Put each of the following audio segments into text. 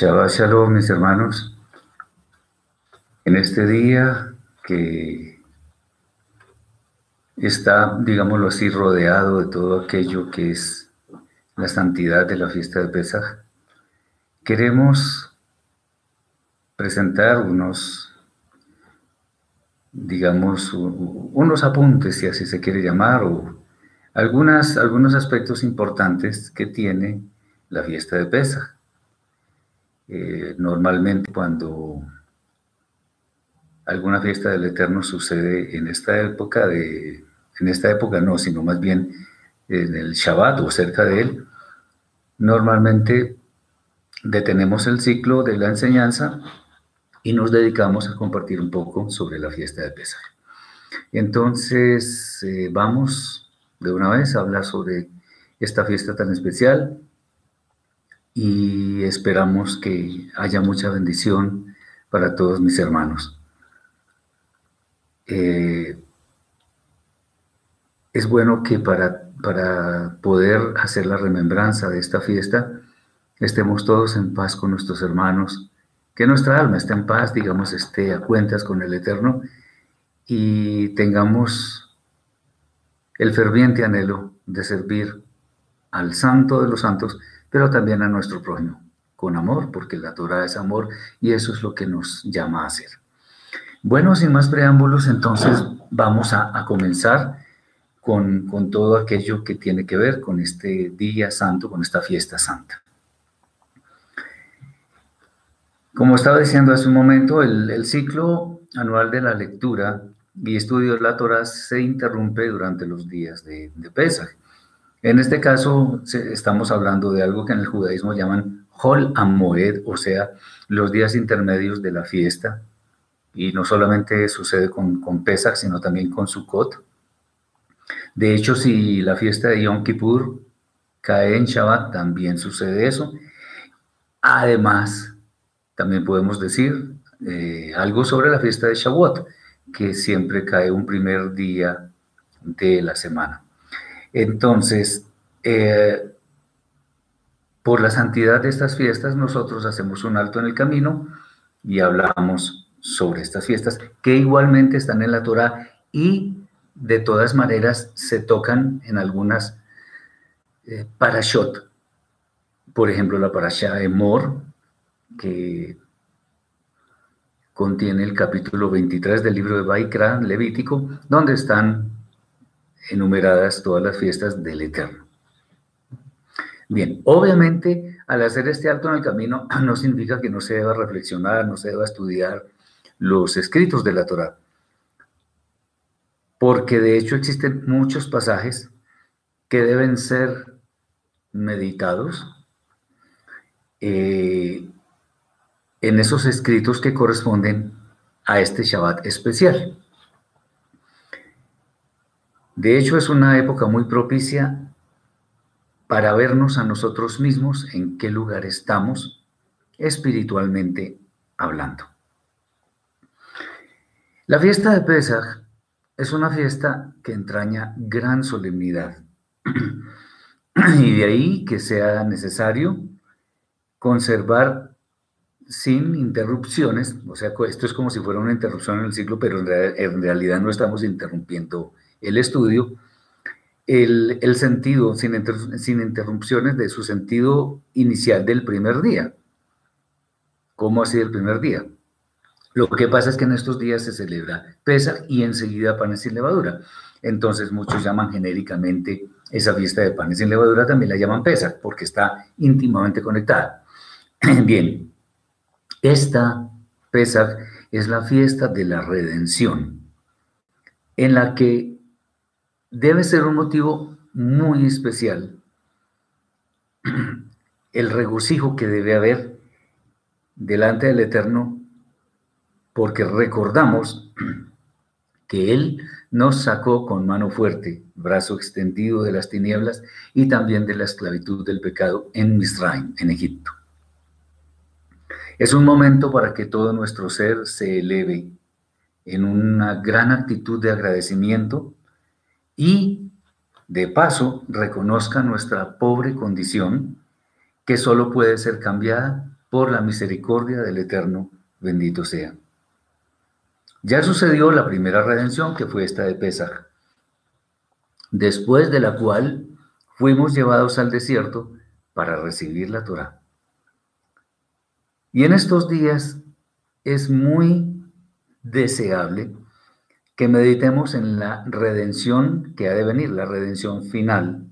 Shabbat Shalom, mis hermanos. En este día que está, digámoslo así, rodeado de todo aquello que es la santidad de la fiesta de Pesaj, queremos presentar unos, digamos, unos apuntes, si así se quiere llamar, o algunas, algunos aspectos importantes que tiene la fiesta de Pesaj. Eh, normalmente cuando alguna fiesta del Eterno sucede en esta época de, en esta época no, sino más bien en el Shabbat o cerca de él, normalmente detenemos el ciclo de la enseñanza y nos dedicamos a compartir un poco sobre la fiesta de Pesach. Entonces, eh, vamos de una vez a hablar sobre esta fiesta tan especial y esperamos que haya mucha bendición para todos mis hermanos. Eh, es bueno que para, para poder hacer la remembranza de esta fiesta, estemos todos en paz con nuestros hermanos, que nuestra alma esté en paz, digamos, esté a cuentas con el Eterno y tengamos el ferviente anhelo de servir al Santo de los Santos, pero también a nuestro prójimo, con amor, porque la Torah es amor y eso es lo que nos llama a hacer. Bueno, sin más preámbulos, entonces vamos a, comenzar con, con, todo aquello que tiene que ver con este día santo, con esta fiesta santa. Como estaba diciendo hace un momento, el, ciclo anual de la lectura y estudio de la Torah se interrumpe durante los días de, de Pesach. En este caso, estamos hablando de algo que en el judaísmo llaman Hol Amoed, o sea, los días intermedios de la fiesta. Y no solamente sucede con, Pesach, sino también con Sukkot. De hecho, si la fiesta de Yom Kippur cae en Shabbat, también sucede eso. Además, también podemos decir eh, algo sobre la fiesta de Shavuot, que siempre cae un primer día de la semana. Entonces, eh, por la santidad de estas fiestas, nosotros hacemos un alto en el camino y hablamos sobre estas fiestas, que igualmente están en la Torah y de todas maneras se tocan en algunas eh, parashot. Por ejemplo, la parasha de Mor, que contiene el capítulo 23 del libro de Baikra, Levítico, donde están enumeradas todas las fiestas del Eterno. Bien, obviamente al hacer este alto en el camino no significa que no se deba reflexionar, no se deba estudiar los escritos de la Torah, porque de hecho existen muchos pasajes que deben ser meditados eh, en esos escritos que corresponden a este Shabbat especial. De hecho, es una época muy propicia para vernos a nosotros mismos en qué lugar estamos espiritualmente hablando. La fiesta de Pesach es una fiesta que entraña gran solemnidad y de ahí que sea necesario conservar sin interrupciones, o sea, esto es como si fuera una interrupción en el ciclo, pero en, realidad no estamos interrumpiendo el estudio, el, sentido, sin, sin interrupciones de su sentido inicial del primer día. ¿Cómo ha sido el primer día? Lo que pasa es que en estos días se celebra pesa y enseguida panes sin levadura. Entonces muchos llaman genéricamente esa fiesta de panes sin levadura, también la llaman pesa, porque está íntimamente conectada. Bien, esta Pesach es la fiesta de la redención, en la que debe ser un motivo muy especial el regocijo que debe haber delante del Eterno, porque recordamos que Él nos sacó con mano fuerte, brazo extendido de las tinieblas y también de la esclavitud del pecado en Misraim, en Egipto. Es un momento para que todo nuestro ser se eleve en una gran actitud de agradecimiento y, de paso, reconozca nuestra pobre condición que solo puede ser cambiada por la misericordia del Eterno, bendito sea. Ya sucedió la primera redención, que fue esta de Pesaj, después de la cual fuimos llevados al desierto para recibir la Torah. Y en estos días es muy deseable que meditemos en la redención que ha de venir, la redención final,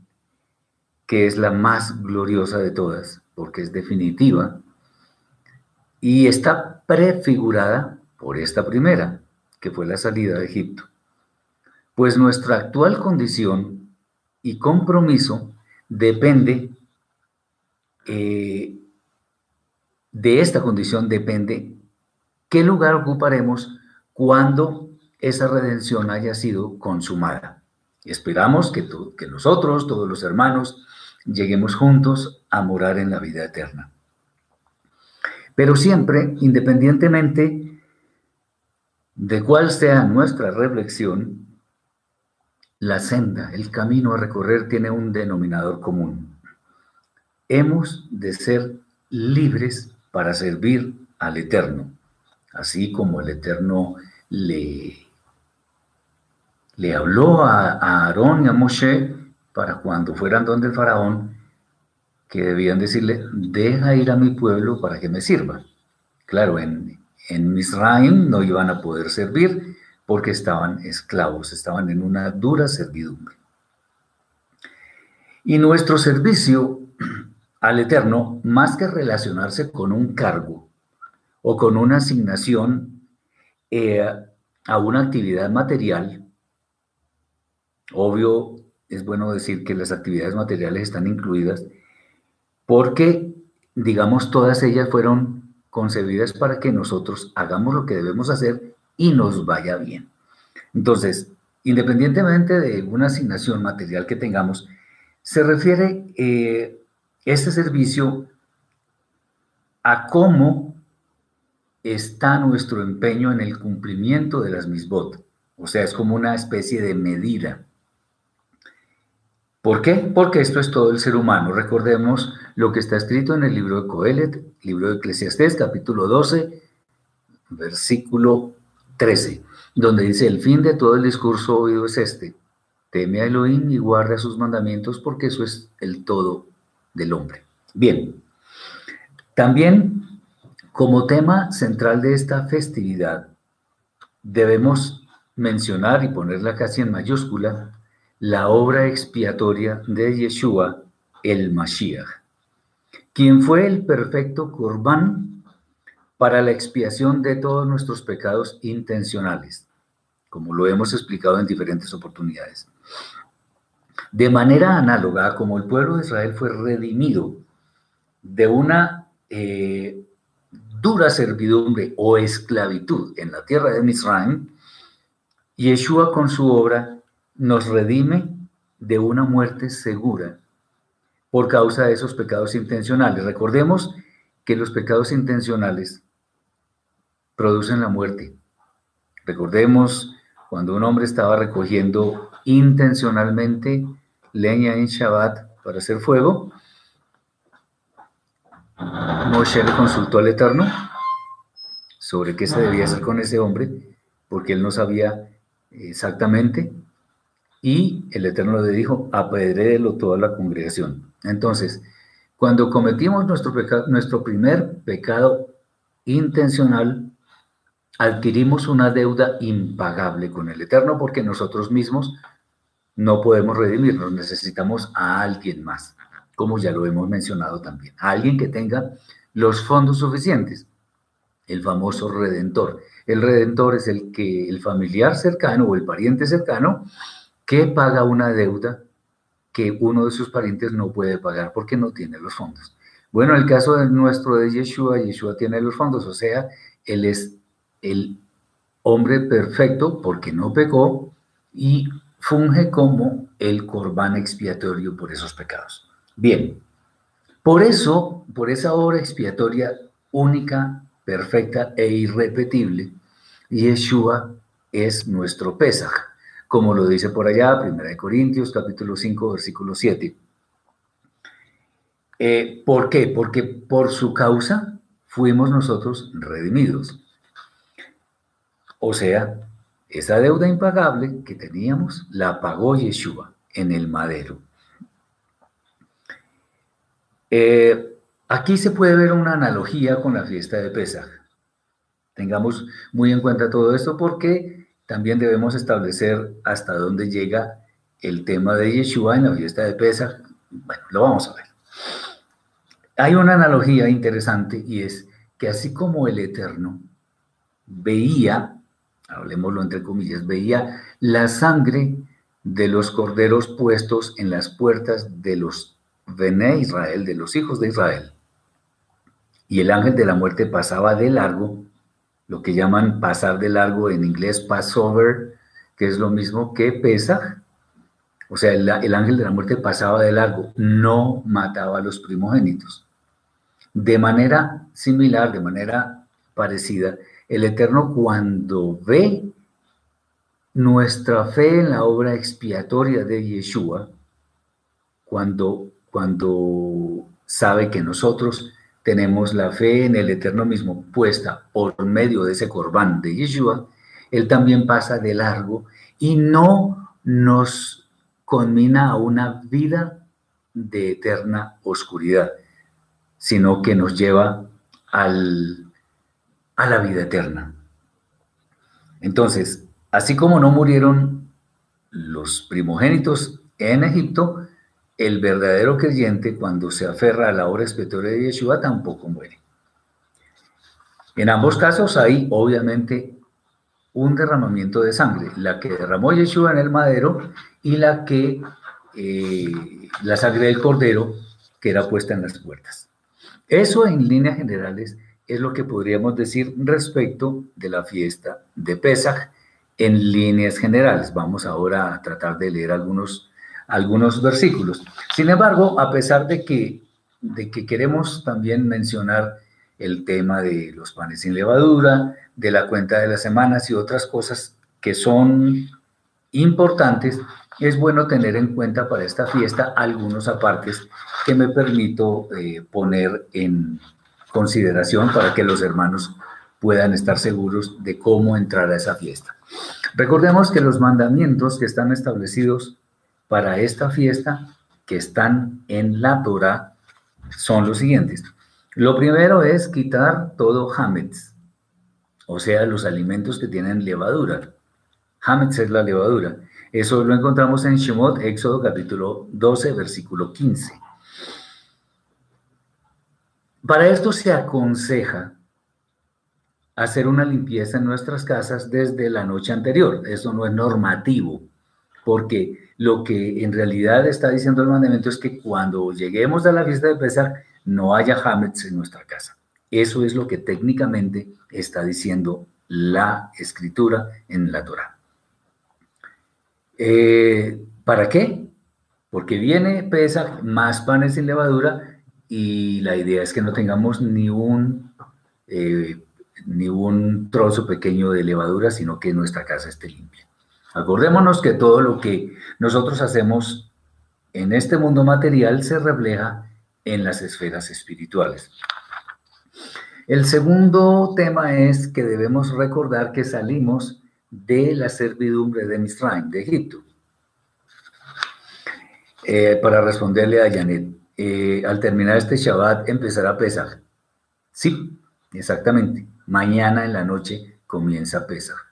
que es la más gloriosa de todas, porque es definitiva, y está prefigurada por esta primera, que fue la salida de Egipto. Pues nuestra actual condición y compromiso depende, eh, de esta condición depende qué lugar ocuparemos cuando esa redención haya sido consumada. Esperamos que, que nosotros, todos los hermanos, lleguemos juntos a morar en la vida eterna. Pero siempre, independientemente de cuál sea nuestra reflexión, la senda, el camino a recorrer tiene un denominador común. Hemos de ser libres para servir al Eterno, así como el Eterno le, le habló a, Aarón y a Moshe para cuando fueran donde el faraón, que debían decirle, deja ir a mi pueblo para que me sirva. Claro, en, en Misraim no iban a poder servir porque estaban esclavos, estaban en una dura servidumbre. Y nuestro servicio al Eterno, más que relacionarse con un cargo o con una asignación eh, a una actividad material, obvio, es bueno decir que las actividades materiales están incluidas porque, digamos, todas ellas fueron concebidas para que nosotros hagamos lo que debemos hacer y nos vaya bien. Entonces, independientemente de una asignación material que tengamos, se refiere eh, este servicio a cómo está nuestro empeño en el cumplimiento de las misbot. O sea, es como una especie de medida. ¿Por qué? Porque esto es todo el ser humano. Recordemos lo que está escrito en el libro de Coelet, libro de Eclesiastés, capítulo 12, versículo 13, donde dice, el fin de todo el discurso oído es este, teme a Elohim y guarda sus mandamientos porque eso es el todo del hombre. Bien, también como tema central de esta festividad, debemos mencionar y ponerla casi en mayúscula la obra expiatoria de Yeshua, el Mashiach, quien fue el perfecto Corbán para la expiación de todos nuestros pecados intencionales, como lo hemos explicado en diferentes oportunidades. De manera análoga, como el pueblo de Israel fue redimido de una eh, dura servidumbre o esclavitud en la tierra de Misraim, Yeshua con su obra nos redime de una muerte segura por causa de esos pecados intencionales. Recordemos que los pecados intencionales producen la muerte. Recordemos cuando un hombre estaba recogiendo intencionalmente leña en Shabbat para hacer fuego, Moshe le consultó al Eterno sobre qué se debía hacer con ese hombre, porque él no sabía exactamente y el Eterno le dijo, apedréelo toda la congregación. Entonces, cuando cometimos nuestro, nuestro primer pecado intencional, adquirimos una deuda impagable con el Eterno porque nosotros mismos no podemos redimirnos, necesitamos a alguien más, como ya lo hemos mencionado también, a alguien que tenga los fondos suficientes, el famoso redentor. El redentor es el que el familiar cercano o el pariente cercano que paga una deuda que uno de sus parientes no puede pagar porque no tiene los fondos. Bueno, el caso de nuestro de Yeshua, Yeshua tiene los fondos, o sea, él es el hombre perfecto porque no pecó y funge como el corbán expiatorio por esos pecados. Bien, por eso, por esa obra expiatoria única, perfecta e irrepetible, Yeshua es nuestro Pesaj como lo dice por allá, 1 Corintios capítulo 5, versículo 7. Eh, ¿Por qué? Porque por su causa fuimos nosotros redimidos. O sea, esa deuda impagable que teníamos la pagó Yeshua en el madero. Eh, aquí se puede ver una analogía con la fiesta de Pesaj. Tengamos muy en cuenta todo esto porque también debemos establecer hasta dónde llega el tema de Yeshua en la fiesta de Pesaj. Bueno, lo vamos a ver. Hay una analogía interesante y es que así como el Eterno veía, hablemoslo entre comillas, veía la sangre de los corderos puestos en las puertas de los Bene Israel, de los hijos de Israel, y el ángel de la muerte pasaba de largo, lo que llaman pasar de largo en inglés Passover, que es lo mismo que Pesach, o sea, el, el ángel de la muerte pasaba de largo, no mataba a los primogénitos. De manera similar, de manera parecida, el Eterno cuando ve nuestra fe en la obra expiatoria de Yeshua, cuando, cuando sabe que nosotros tenemos la fe en el Eterno mismo puesta por medio de ese corbán de Yeshua, Él también pasa de largo y no nos conmina a una vida de eterna oscuridad sino que nos lleva al, a la vida eterna. Entonces, así como no murieron los primogénitos en Egipto, el verdadero creyente cuando se aferra a la obra expiatoria de Yeshua tampoco muere. En ambos casos hay obviamente un derramamiento de sangre, la que derramó Yeshua en el madero y la que eh, la sangre del cordero que era puesta en las puertas. Eso en líneas generales es lo que podríamos decir respecto de la fiesta de Pesach en líneas generales. Vamos ahora a tratar de leer algunos, algunos versículos. Sin embargo, a pesar de que, de que queremos también mencionar el tema de los panes sin levadura, de la cuenta de las semanas y otras cosas que son importantes, es bueno tener en cuenta para esta fiesta algunos apartes que me permito eh, poner en consideración para que los hermanos puedan estar seguros de cómo entrar a esa fiesta. Recordemos que los mandamientos que están establecidos para esta fiesta, que están en la Torah, son los siguientes. Lo primero es quitar todo hametz, o sea, los alimentos que tienen levadura. Hametz es la levadura. Eso lo encontramos en Shemot, Éxodo capítulo 12, versículo 15. Para esto se aconseja hacer una limpieza en nuestras casas desde la noche anterior. Eso no es normativo, porque lo que en realidad está diciendo el mandamiento es que cuando lleguemos a la fiesta de Pesach no haya hametz en nuestra casa. Eso es lo que técnicamente está diciendo la escritura en la Torah. Eh, ¿Para qué? Porque viene pesa más panes sin levadura y la idea es que no tengamos ni un, eh, ni un trozo pequeño de levadura, sino que nuestra casa esté limpia. Acordémonos que todo lo que nosotros hacemos en este mundo material se refleja en las esferas espirituales. El segundo tema es que debemos recordar que salimos de la servidumbre de Misraim, de Egipto. Eh, para responderle a Janet, eh, al terminar este Shabbat empezará Pesach. Sí, exactamente. Mañana en la noche comienza Pesach.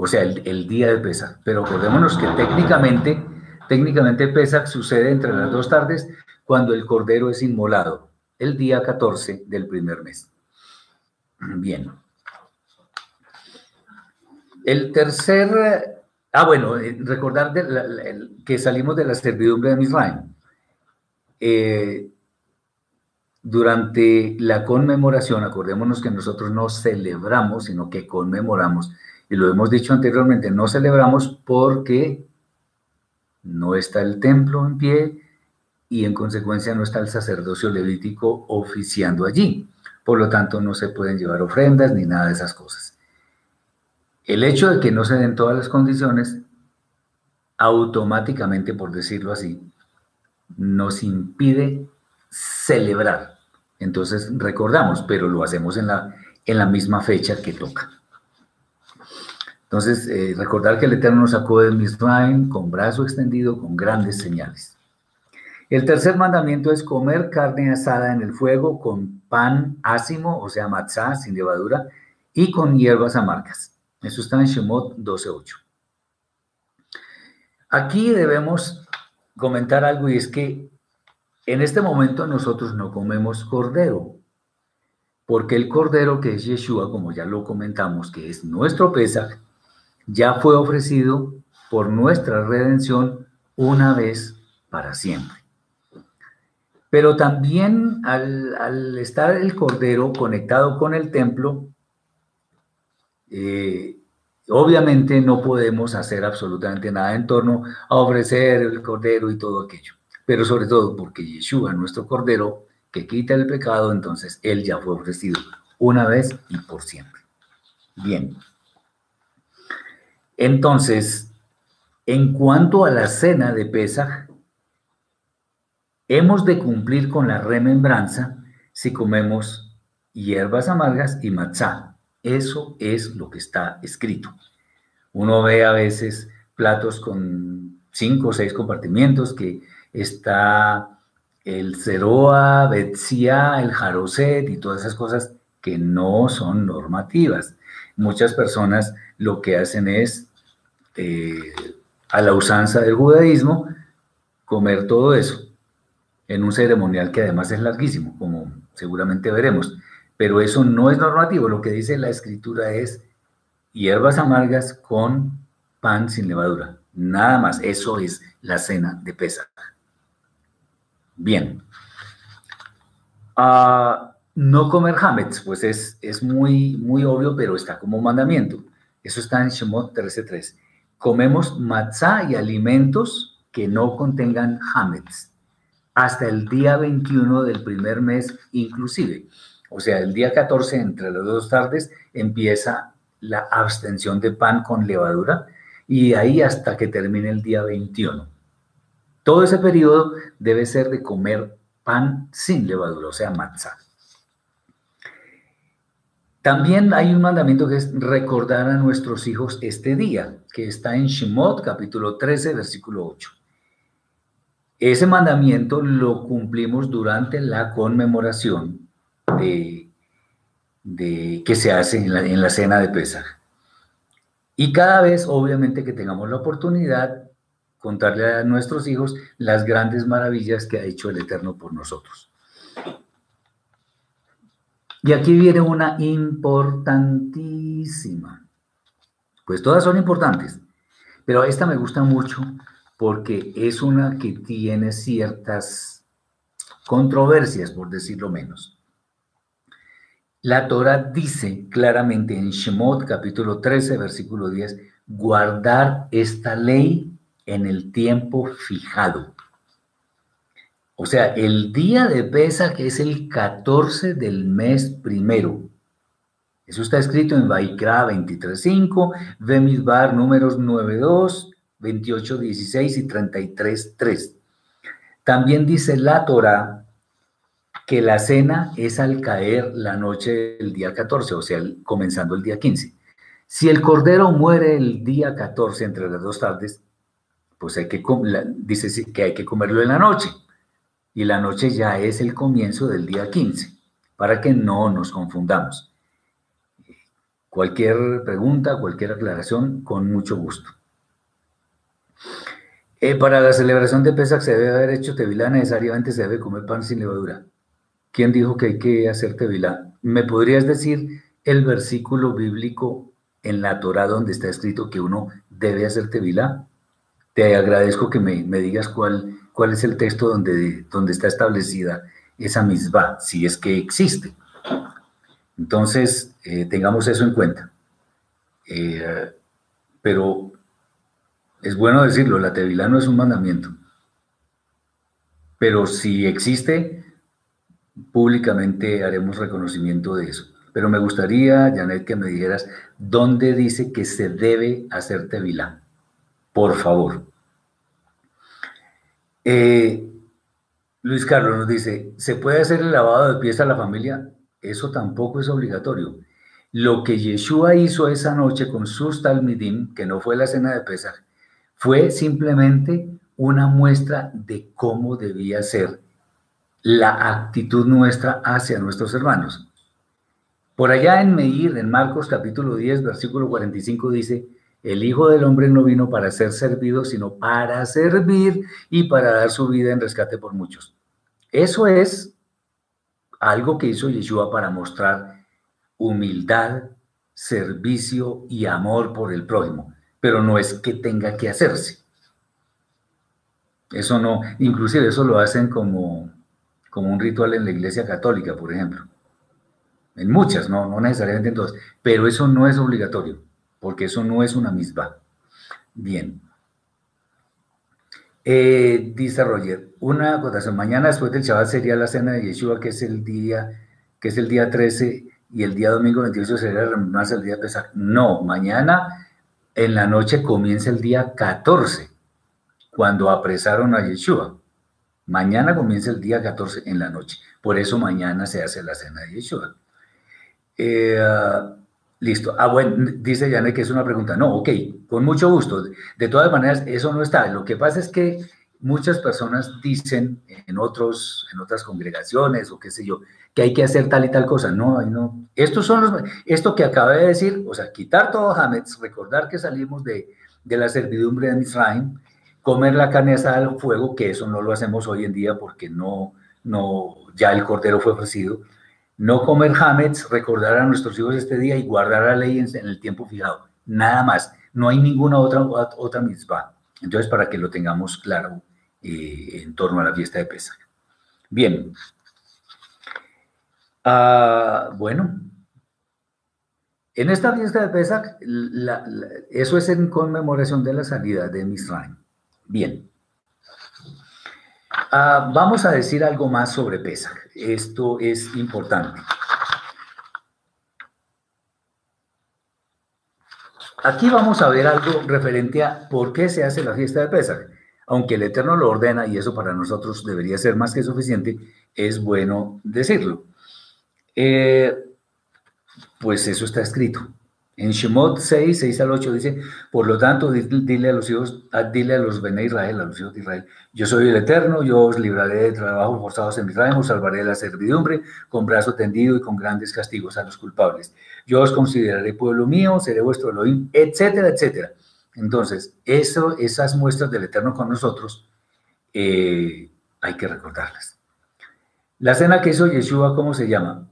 O sea, el, día de Pesach. Pero acordémonos que técnicamente, técnicamente Pesach sucede entre las dos tardes cuando el cordero es inmolado, el día 14 del primer mes. Bien. El tercer, ah bueno, eh, recordar que salimos de la servidumbre de Misraim. Eh, durante la conmemoración, acordémonos que nosotros no celebramos, sino que conmemoramos. Y lo hemos dicho anteriormente, no celebramos porque no está el templo en pie y en consecuencia no está el sacerdocio levítico oficiando allí. Por lo tanto, no se pueden llevar ofrendas ni nada de esas cosas. El hecho de que no se den todas las condiciones, automáticamente, por decirlo así, nos impide celebrar. Entonces recordamos, pero lo hacemos en la, en la misma fecha que toca. Entonces, eh, recordar que el Eterno nos sacó de Misraim con brazo extendido, con grandes señales. El tercer mandamiento es comer carne asada en el fuego con pan ácimo, o sea, matzá, sin levadura, y con hierbas amargas. Eso está en Shemot 12.8. Aquí debemos comentar algo y es que en este momento nosotros no comemos cordero, porque el cordero que es Yeshua, como ya lo comentamos, que es nuestro Pesach, ya fue ofrecido por nuestra redención una vez para siempre. Pero también al, estar el cordero conectado con el templo, eh, obviamente no podemos hacer absolutamente nada en torno a ofrecer el cordero y todo aquello. Pero sobre todo porque Yeshua, nuestro cordero, que quita el pecado, entonces él ya fue ofrecido una vez y por siempre. Bien. Entonces, en cuanto a la cena de Pesaj, hemos de cumplir con la remembranza si comemos hierbas amargas y matzá. Eso es lo que está escrito. Uno ve a veces platos con cinco o seis compartimientos que está el ceroa, betzia, el jaroset y todas esas cosas que no son normativas. Muchas personas lo que hacen es eh, a la usanza del judaísmo, comer todo eso en un ceremonial que además es larguísimo, como seguramente veremos. Pero eso no es normativo, lo que dice la escritura es hierbas amargas con pan sin levadura. Nada más, eso es la cena de Pesach. Bien. Ah, no comer hametz, pues es, es muy, muy obvio, pero está como mandamiento. Eso está en Shemot 13.3 comemos matzá y alimentos que no contengan hametz hasta el día 21 del primer mes inclusive. O sea, el día 14 entre las dos tardes empieza la abstención de pan con levadura y ahí hasta que termine el día 21. Todo ese periodo debe ser de comer pan sin levadura, o sea, matzá. También hay un mandamiento que es recordar a nuestros hijos este día, que está en Shemot capítulo 13, versículo 8. Ese mandamiento lo cumplimos durante la conmemoración de, que se hace en la, en la cena de Pesaj. Y cada vez, obviamente, que tengamos la oportunidad, contarle a nuestros hijos las grandes maravillas que ha hecho el Eterno por nosotros. Y aquí viene una importantísima. Pues todas son importantes, pero esta me gusta mucho porque es una que tiene ciertas controversias, por decirlo menos. La Torah dice claramente en Shemot capítulo 13, versículo 10, guardar esta ley en el tiempo fijado. O sea, el día de Pesa, que es el 14 del mes primero. Eso está escrito en Vaikra 23.5, Vemidbar números 9.2, 28.16 y 33.3. También dice la Torah que la cena es al caer la noche del día 14, o sea, comenzando el día 15. Si el cordero muere el día 14 entre las dos tardes, pues hay que, dice que hay que comerlo en la noche y la noche ya es el comienzo del día 15, para que no nos confundamos. Cualquier pregunta, cualquier aclaración, con mucho gusto. Eh, para la celebración de Pesach se debe haber hecho tevilá, necesariamente se debe comer pan sin levadura. ¿Quién dijo que hay que hacer tevilá? ¿Me podrías decir el versículo bíblico en la Torah donde está escrito que uno debe hacer tevilá? Te agradezco que me, me digas cuál, cuál es el texto donde, donde está establecida esa misma, si es que existe. Entonces, eh, tengamos eso en cuenta. Eh, pero es bueno decirlo, la tevilá no es un mandamiento. Pero si existe, públicamente haremos reconocimiento de eso. Pero me gustaría, Janet, que me dijeras dónde dice que se debe hacer tevilá. Por favor. Eh, Luis Carlos nos dice, ¿se puede hacer el lavado de pies a la familia? Eso tampoco es obligatorio. Lo que Yeshua hizo esa noche con sus talmidim, que no fue la cena de Pesach, fue simplemente una muestra de cómo debía ser la actitud nuestra hacia nuestros hermanos. Por allá en Meir, en Marcos capítulo 10, versículo 45 dice, el Hijo del Hombre no vino para ser servido, sino para servir y para dar su vida en rescate por muchos. Eso es algo que hizo Yeshua para mostrar humildad, servicio y amor por el prójimo, pero no es que tenga que hacerse. Eso no, inclusive eso lo hacen como, como un ritual en la iglesia católica, por ejemplo. En muchas, no, no necesariamente en todas, pero eso no es obligatorio, porque eso no es una misma. Bien. Eh, dice Roger, una acotación, mañana después del Shabbat sería la cena de Yeshua, que es el día, que es el día 13, y el día domingo 28 sería más el día de Pesach. No, mañana en la noche comienza el día 14, cuando apresaron a Yeshua. Mañana comienza el día 14 en la noche. Por eso mañana se hace la cena de Yeshua. Eh, listo. Ah, bueno, dice Janet que es una pregunta. No, ok, con mucho gusto. De todas maneras, eso no está. Lo que pasa es que muchas personas dicen en, otros, en otras congregaciones o qué sé yo, que hay que hacer tal y tal cosa. No, no. Estos son los, esto que acabé de decir, o sea, quitar todo Hametz, recordar que salimos de, de la servidumbre de Misraim, comer la carne asada al fuego, que eso no lo hacemos hoy en día porque no, no, ya el cordero fue ofrecido. No comer Hametz, recordar a nuestros hijos este día y guardar la ley en, el tiempo fijado. Nada más. No hay ninguna otra, otra mitzvah. Entonces, para que lo tengamos claro eh, en torno a la fiesta de Pesach. Bien. Ah, bueno, en esta fiesta de Pesach, eso es en conmemoración de la salida de Misraim. Bien. Ah, vamos a decir algo más sobre Pesach. Esto es importante. Aquí vamos a ver algo referente a por qué se hace la fiesta de Pesach. Aunque el Eterno lo ordena y eso para nosotros debería ser más que suficiente, es bueno decirlo. Eh, pues eso está escrito. En Shemot 6, 6 al 8 dice, por lo tanto, dile a los hijos, ah, dile a los Bene Israel, a los hijos de Israel, yo soy el Eterno, yo os libraré de trabajos forzados en Israel, os salvaré de la servidumbre, con brazo tendido y con grandes castigos a los culpables. Yo os consideraré pueblo mío, seré vuestro Elohim, etcétera, etcétera. Entonces, eso, esas muestras del Eterno con nosotros, eh, hay que recordarlas. La cena que hizo Yeshua, ¿cómo se llama?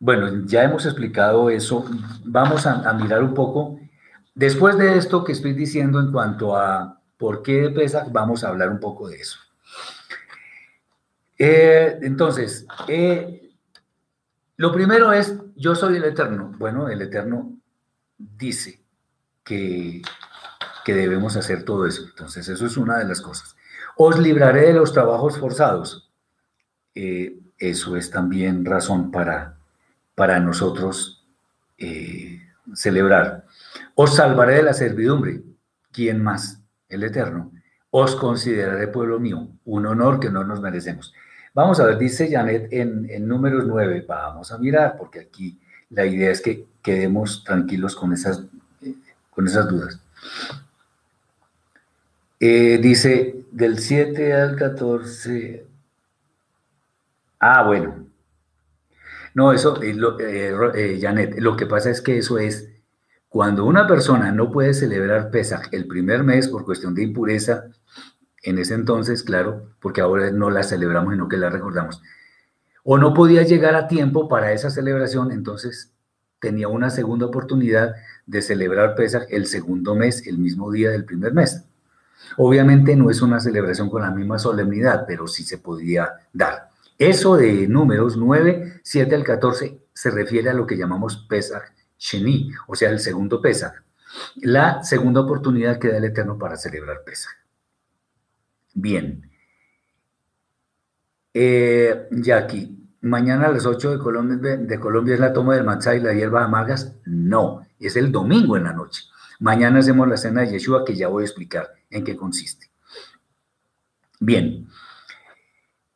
Bueno, ya hemos explicado eso. Vamos a, mirar un poco. Después de esto que estoy diciendo en cuanto a por qué pesa, vamos a hablar un poco de eso. Eh, entonces, eh, lo primero es, yo soy el Eterno. Bueno, el Eterno dice que, que debemos hacer todo eso. Entonces, eso es una de las cosas. Os libraré de los trabajos forzados. Eh, eso es también razón para para nosotros eh, celebrar. Os salvaré de la servidumbre. ¿Quién más? El Eterno. Os consideraré pueblo mío, un honor que no nos merecemos. Vamos a ver, dice Janet en, números 9, vamos a mirar, porque aquí la idea es que quedemos tranquilos con esas, eh, con esas dudas. Eh, dice del 7 al 14. Ah, bueno, no, eso, eh, eh, eh, Janet, lo que pasa es que eso es cuando una persona no puede celebrar Pesach el primer mes por cuestión de impureza, en ese entonces, claro, porque ahora no la celebramos, sino que la recordamos, o no podía llegar a tiempo para esa celebración, entonces tenía una segunda oportunidad de celebrar Pesach el segundo mes, el mismo día del primer mes. Obviamente no es una celebración con la misma solemnidad, pero sí se podía dar. Eso de números 9, 7 al 14 se refiere a lo que llamamos Pesach Sheni, o sea, el segundo Pesach. La segunda oportunidad que da el Eterno para celebrar Pesach. Bien. Eh, aquí, mañana a las 8 de Colombia, de Colombia es la toma del matzá y la hierba amargas. No, es el domingo en la noche. Mañana hacemos la cena de Yeshua que ya voy a explicar en qué consiste. Bien.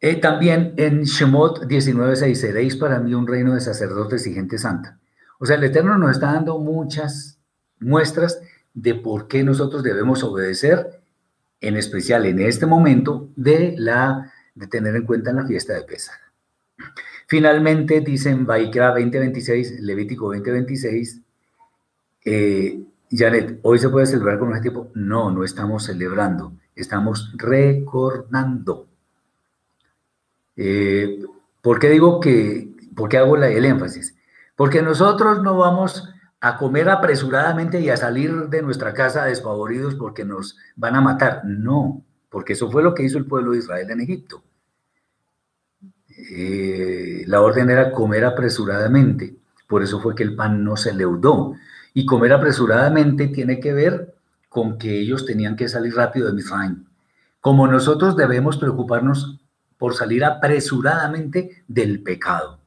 Eh, también en Shemot 19:6, seréis para mí un reino de sacerdotes y gente santa. O sea, el Eterno nos está dando muchas muestras de por qué nosotros debemos obedecer, en especial en este momento, de, la, de tener en cuenta la fiesta de Pesach. Finalmente, dicen Vaikra 2026, Levítico 2026, eh, Janet, ¿hoy se puede celebrar con ese tipo? No, no estamos celebrando, estamos recordando. Eh, ¿Por qué digo que, por qué hago el énfasis? Porque nosotros no vamos a comer apresuradamente y a salir de nuestra casa despavoridos porque nos van a matar. No, porque eso fue lo que hizo el pueblo de Israel en Egipto. Eh, la orden era comer apresuradamente, por eso fue que el pan no se leudó. Y comer apresuradamente tiene que ver con que ellos tenían que salir rápido de Misraim. Como nosotros debemos preocuparnos por salir apresuradamente del pecado,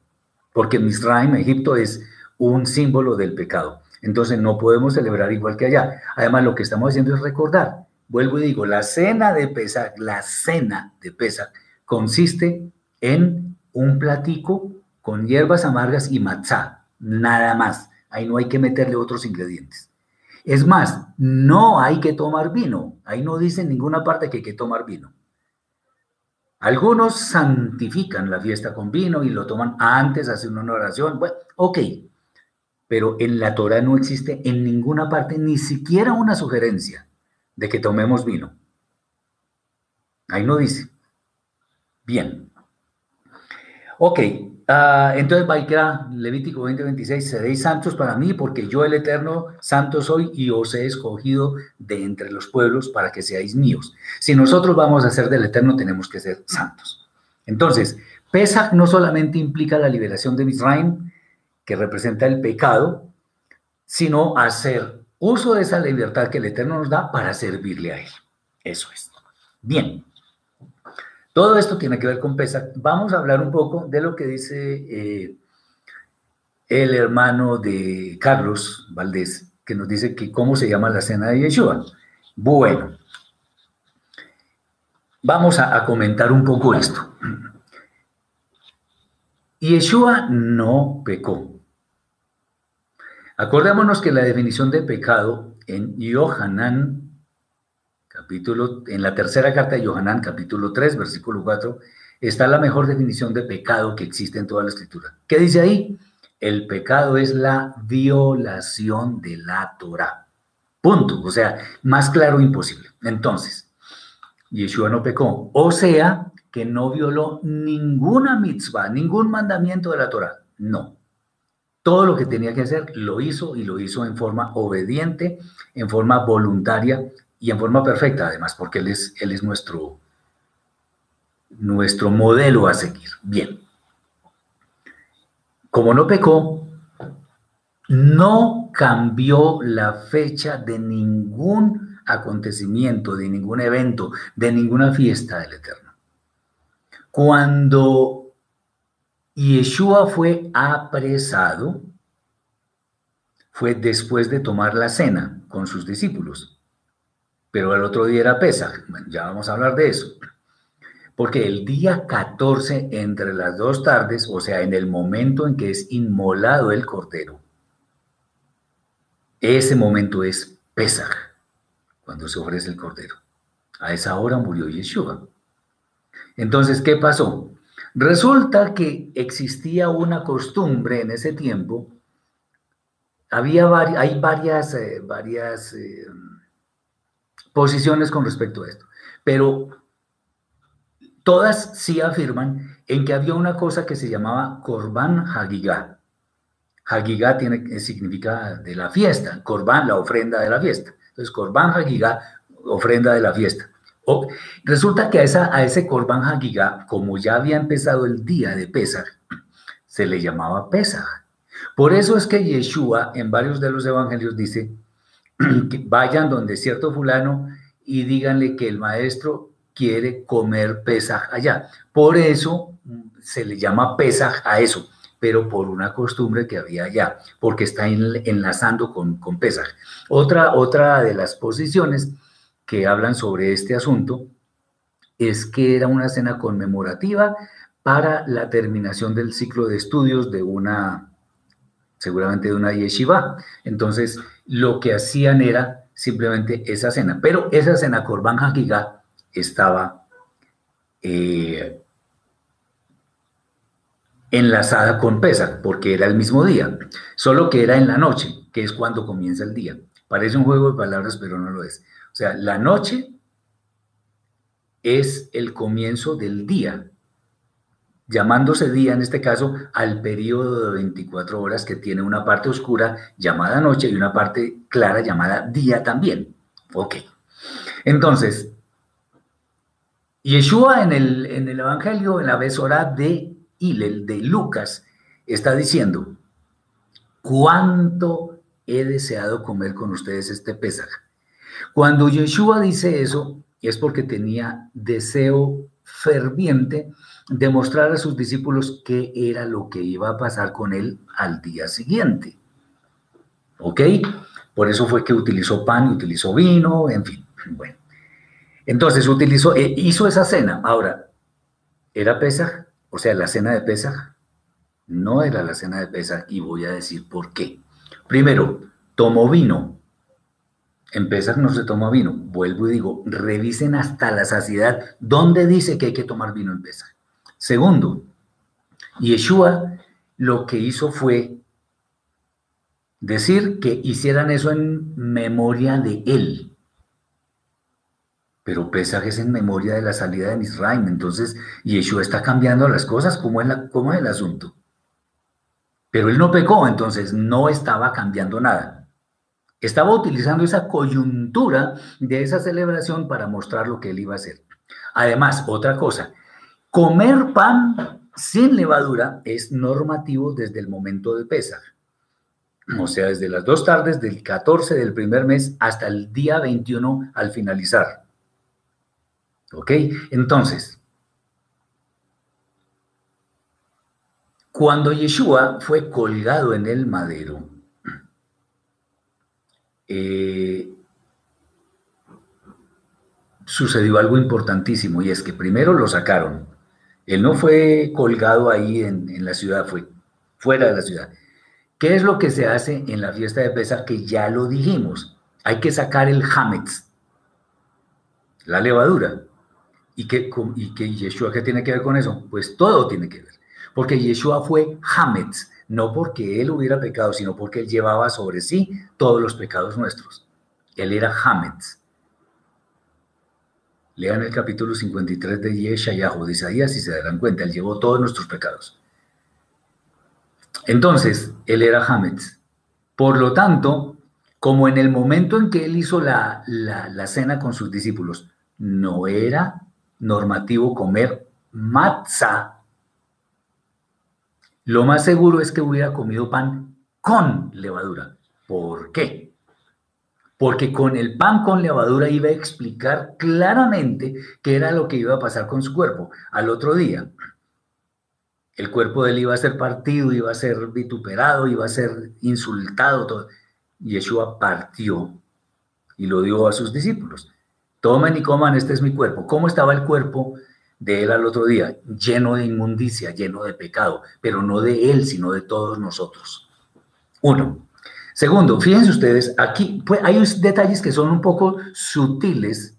porque Misraim, Egipto, es un símbolo del pecado. Entonces no podemos celebrar igual que allá. Además, lo que estamos haciendo es recordar. Vuelvo y digo, la cena de Pesach, la cena de Pesach consiste en un platico con hierbas amargas y matzá, nada más. Ahí no hay que meterle otros ingredientes. Es más, no hay que tomar vino. Ahí no dice en ninguna parte que hay que tomar vino. Algunos santifican la fiesta con vino y lo toman antes, hacen una oración. Bueno, ok, pero en la Torah no existe en ninguna parte ni siquiera una sugerencia de que tomemos vino. Ahí no dice. Bien. Ok, uh, entonces Vaikra, Levítico 20:26, seréis santos para mí porque yo el Eterno santo soy y os he escogido de entre los pueblos para que seáis míos. Si nosotros vamos a ser del Eterno, tenemos que ser santos. Entonces, Pesach no solamente implica la liberación de Misraim, que representa el pecado, sino hacer uso de esa libertad que el Eterno nos da para servirle a Él. Eso es. Bien. Todo esto tiene que ver con Pesach. Vamos a hablar un poco de lo que dice eh, el hermano de Carlos Valdés, que nos dice que cómo se llama la cena de Yeshua. Bueno, vamos a, a comentar un poco esto. Yeshua no pecó. Acordémonos que la definición de pecado en Yohanan capítulo, en la tercera carta de Yohanan, capítulo 3, versículo 4, está la mejor definición de pecado que existe en toda la escritura. ¿Qué dice ahí? El pecado es la violación de la Torah. Punto. O sea, más claro imposible. Entonces, Yeshua no pecó. O sea, que no violó ninguna mitzvah, ningún mandamiento de la Torah. No. Todo lo que tenía que hacer lo hizo y lo hizo en forma obediente, en forma voluntaria, y en forma perfecta además, porque Él es, él es nuestro, nuestro modelo a seguir. Bien. Como no pecó, no cambió la fecha de ningún acontecimiento, de ningún evento, de ninguna fiesta del Eterno. Cuando Yeshua fue apresado, fue después de tomar la cena con sus discípulos pero el otro día era Pesach. ya vamos a hablar de eso. Porque el día 14, entre las dos tardes, o sea, en el momento en que es inmolado el cordero, ese momento es Pesach, cuando se ofrece el cordero. A esa hora murió Yeshua. Entonces, ¿qué pasó? Resulta que existía una costumbre en ese tiempo, había hay varias, eh, varias eh, posiciones con respecto a esto, pero todas sí afirman en que había una cosa que se llamaba Korban Hagigah. Hagigah tiene, significa de la fiesta, Korban, la ofrenda de la fiesta. Entonces, Korban Hagigah, ofrenda de la fiesta. Resulta que a, esa, a ese Korban Hagigah, como ya había empezado el día de Pesach, se le llamaba Pesach. Por eso es que Yeshua en varios de los evangelios dice, vayan donde cierto fulano y díganle que el maestro quiere comer pesaj allá. Por eso mm, se le llama pesaj a eso, pero por una costumbre que había allá, porque está enlazando con, con pesaj. Otra, otra de las posiciones que hablan sobre este asunto es que era una cena conmemorativa para la terminación del ciclo de estudios de una, seguramente de una yeshiva. Entonces, lo que hacían era simplemente esa cena, pero esa cena Corban Hakigá estaba eh, enlazada con Pesach, porque era el mismo día, solo que era en la noche, que es cuando comienza el día. Parece un juego de palabras, pero no lo es. O sea, la noche es el comienzo del día, llamándose día en este caso al periodo de 24 horas que tiene una parte oscura llamada noche y una parte clara llamada día también. Ok. Entonces, Yeshua en el, en el Evangelio, en la besora de Hillel, de Lucas, está diciendo, ¿cuánto he deseado comer con ustedes este Pesaj? Cuando Yeshua dice eso, es porque tenía deseo ferviente de mostrar a sus discípulos qué era lo que iba a pasar con él al día siguiente. ¿Ok? Por eso fue que utilizó pan, utilizó vino, en fin. Bueno. Entonces utilizó, eh, hizo esa cena. Ahora, ¿era Pesaj? O sea, la cena de Pesaj. No era la cena de Pesaj y voy a decir por qué. Primero, tomó vino. En Pesaj no se toma vino. Vuelvo y digo, revisen hasta la saciedad dónde dice que hay que tomar vino en Pesaj. Segundo, Yeshua lo que hizo fue decir que hicieran eso en memoria de él. Pero Pesaj es en memoria de la salida de Misraim. Entonces, Yeshua está cambiando las cosas. ¿Cómo es, la, ¿Cómo es el asunto? Pero él no pecó, entonces no estaba cambiando nada. Estaba utilizando esa coyuntura de esa celebración para mostrar lo que él iba a hacer. Además, otra cosa, Comer pan sin levadura es normativo desde el momento de Pesaj. O sea, desde las dos tardes del 14 del primer mes hasta el día 21 al finalizar. ¿Ok? Entonces, cuando Yeshua fue colgado en el madero, eh, sucedió algo importantísimo y es que primero lo sacaron él no fue colgado ahí en, la ciudad, fue fuera de la ciudad. ¿Qué es lo que se hace en la fiesta de Pesach? Que ya lo dijimos. Hay que sacar el hametz, la levadura. ¿Y qué, ¿Y qué Yeshua qué tiene que ver con eso? Pues todo tiene que ver. Porque Yeshua fue hametz, no porque él hubiera pecado, sino porque él llevaba sobre sí todos los pecados nuestros. Él era hametz. Lean el capítulo 53 de Yeshayahu de Isaías y se darán cuenta, él llevó todos nuestros pecados. Entonces, él era Hametz. Por lo tanto, como en el momento en que él hizo la, la cena con sus discípulos, no era normativo comer matzah, lo más seguro es que hubiera comido pan con levadura. ¿Por qué? Porque con el pan con levadura iba a explicar claramente qué era lo que iba a pasar con su cuerpo al otro día. El cuerpo de él iba a ser partido, iba a ser vituperado, iba a ser insultado. Todo. Yeshua partió y lo dio a sus discípulos. Tomen y coman, este es mi cuerpo. ¿Cómo estaba el cuerpo de él al otro día? Lleno de inmundicia, lleno de pecado, pero no de él, sino de todos nosotros. Uno. Segundo, fíjense ustedes, aquí pues, hay detalles que son un poco sutiles,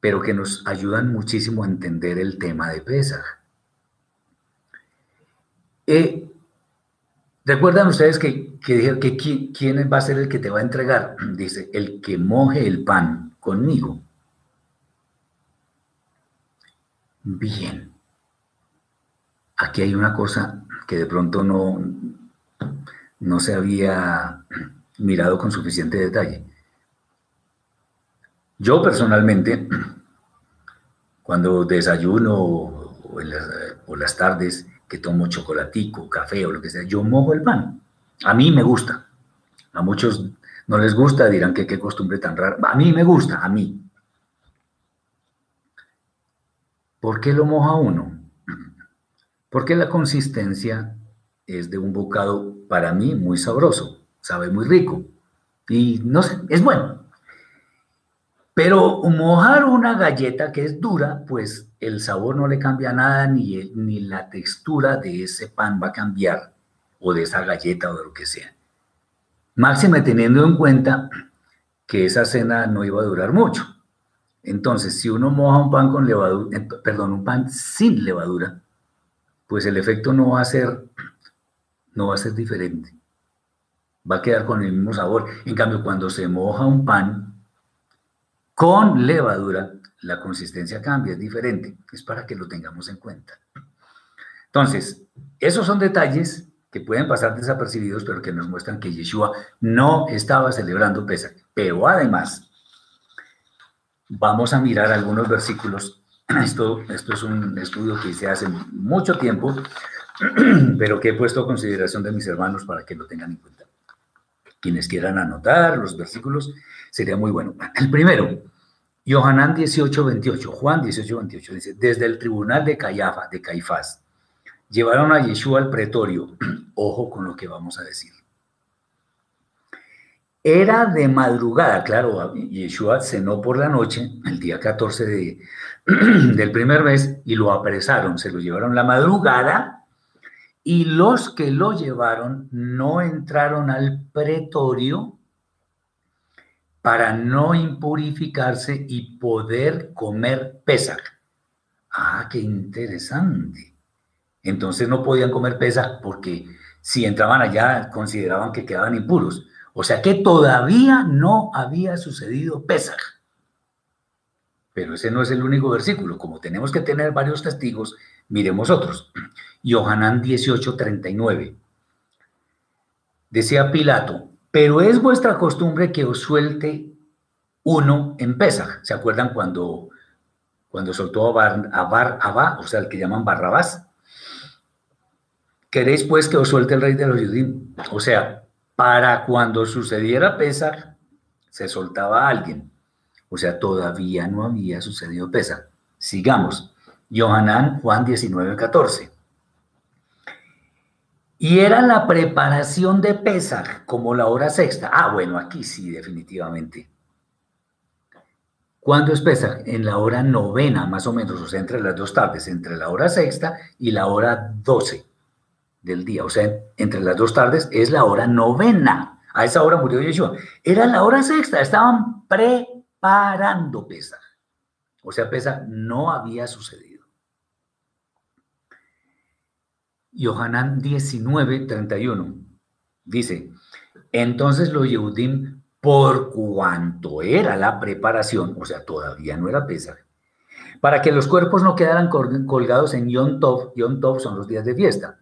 pero que nos ayudan muchísimo a entender el tema de Pesaj. Eh, ¿Recuerdan ustedes que, que que quién va a ser el que te va a entregar? Dice, el que moje el pan conmigo. Bien. Aquí hay una cosa que de pronto no, no se había mirado con suficiente detalle. Yo personalmente, cuando desayuno o, en las, tardes que tomo chocolatico, café o lo que sea, yo mojo el pan. A mí me gusta. A muchos no les gusta, dirán que qué costumbre tan rara. A mí me gusta, a mí. ¿Por qué lo moja uno? Porque la consistencia es de un bocado para mí muy sabroso, sabe muy rico y no sé, es bueno. Pero mojar una galleta que es dura, pues el sabor no le cambia nada, ni, ni la textura de ese pan va a cambiar, o de esa galleta o de lo que sea. Máxime teniendo en cuenta que esa cena no iba a durar mucho. Entonces, si uno moja un pan con levadura, perdón, un pan sin levadura, pues el efecto no va a ser, no va a ser diferente. Va a quedar con el mismo sabor. En cambio, cuando se moja un pan con levadura, la consistencia cambia, es diferente. Es para que lo tengamos en cuenta. Entonces, esos son detalles que pueden pasar desapercibidos, pero que nos muestran que Yeshua no estaba celebrando Pesach. Pero además, vamos a mirar algunos versículos. Esto, esto es un estudio que hice hace mucho tiempo, pero que he puesto a consideración de mis hermanos para que lo tengan en cuenta. Quienes quieran anotar los versículos, sería muy bueno. El primero, Yohanan 18, 28, Juan 18, 28, dice, desde el tribunal de Cayafa, de Caifás, llevaron a Yeshua al pretorio. Ojo con lo que vamos a decir. Era de madrugada, claro, Yeshua cenó por la noche, el día 14 de, del primer mes, y lo apresaron, se lo llevaron la madrugada, y los que lo llevaron no entraron al pretorio para no impurificarse y poder comer Pesach. Ah, qué interesante. Entonces no podían comer pesa porque si entraban allá consideraban que quedaban impuros. O sea que todavía no había sucedido Pesaj. Pero ese no es el único versículo. Como tenemos que tener varios testigos, miremos otros. Yohanan 18:39. Decía Pilato, pero es vuestra costumbre que os suelte uno en Pesaj. ¿Se acuerdan cuando, cuando soltó a Bar, a Bar o sea, el que llaman Barrabás? ¿Queréis pues que os suelte el rey de los judíos? O sea, para cuando sucediera Pesach, se soltaba alguien. O sea, todavía no había sucedido Pesach. Sigamos. Johanán, Juan 19, 14. Y era la preparación de Pesach como la hora sexta. Ah, bueno, aquí sí, definitivamente. ¿Cuándo es Pesach? En la hora novena, más o menos, o sea, entre las dos tardes, entre la hora sexta y la hora doce del día, o sea, entre las dos tardes, es la hora novena. A esa hora murió Yeshua. Era la hora sexta, estaban preparando Pesach. O sea, Pesach no había sucedido. Yohanan 19, 31 dice, entonces los Yehudim, por cuanto era la preparación, o sea, todavía no era Pesach, para que los cuerpos no quedaran colgados en Yom Tov, Yom Tov son los días de fiesta,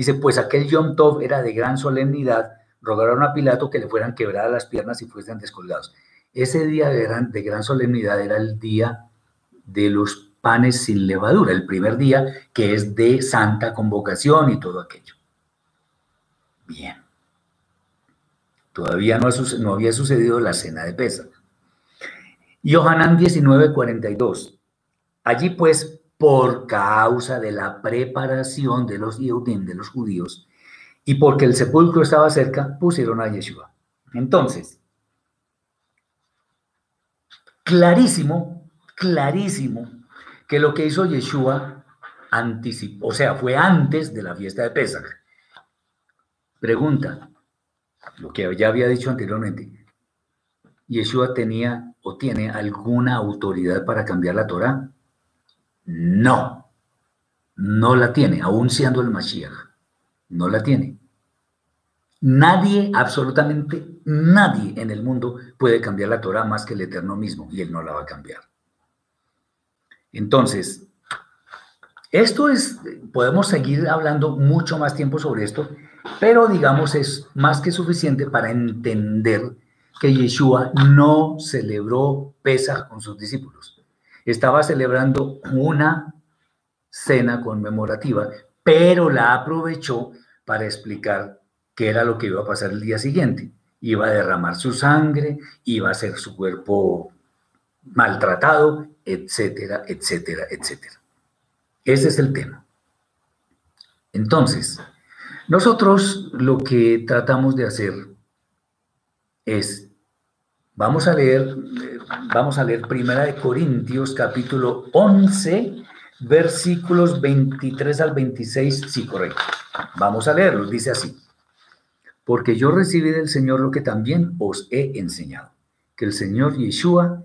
Dice, pues aquel Yom Tov era de gran solemnidad, rogaron a Pilato que le fueran quebradas las piernas y fuesen descolgados. Ese día de gran, de gran solemnidad era el día de los panes sin levadura, el primer día que es de santa convocación y todo aquello. Bien. Todavía no, había sucedido la cena de Pesa. Yohanan 19:42. Allí pues por causa de la preparación de los de los judíos, y porque el sepulcro estaba cerca, pusieron a Yeshua. Entonces, clarísimo, clarísimo, que lo que hizo Yeshua anticipó, o sea, fue antes de la fiesta de Pesach. Pregunta, lo que ya había dicho anteriormente, ¿Yeshua tenía o tiene alguna autoridad para cambiar la Torah? No, no la tiene, aún siendo el Mashiach. No la tiene. Nadie, absolutamente nadie en el mundo puede cambiar la Torah más que el Eterno mismo, y Él no la va a cambiar. Entonces, esto es, podemos seguir hablando mucho más tiempo sobre esto, pero digamos es más que suficiente para entender que Yeshua no celebró Pesach con sus discípulos estaba celebrando una cena conmemorativa, pero la aprovechó para explicar qué era lo que iba a pasar el día siguiente. Iba a derramar su sangre, iba a ser su cuerpo maltratado, etcétera, etcétera, etcétera. Ese es el tema. Entonces, nosotros lo que tratamos de hacer es Vamos a leer, vamos a leer Primera de Corintios, capítulo 11, versículos 23 al 26, sí, correcto. Vamos a leerlos, dice así. Porque yo recibí del Señor lo que también os he enseñado, que el Señor Yeshua,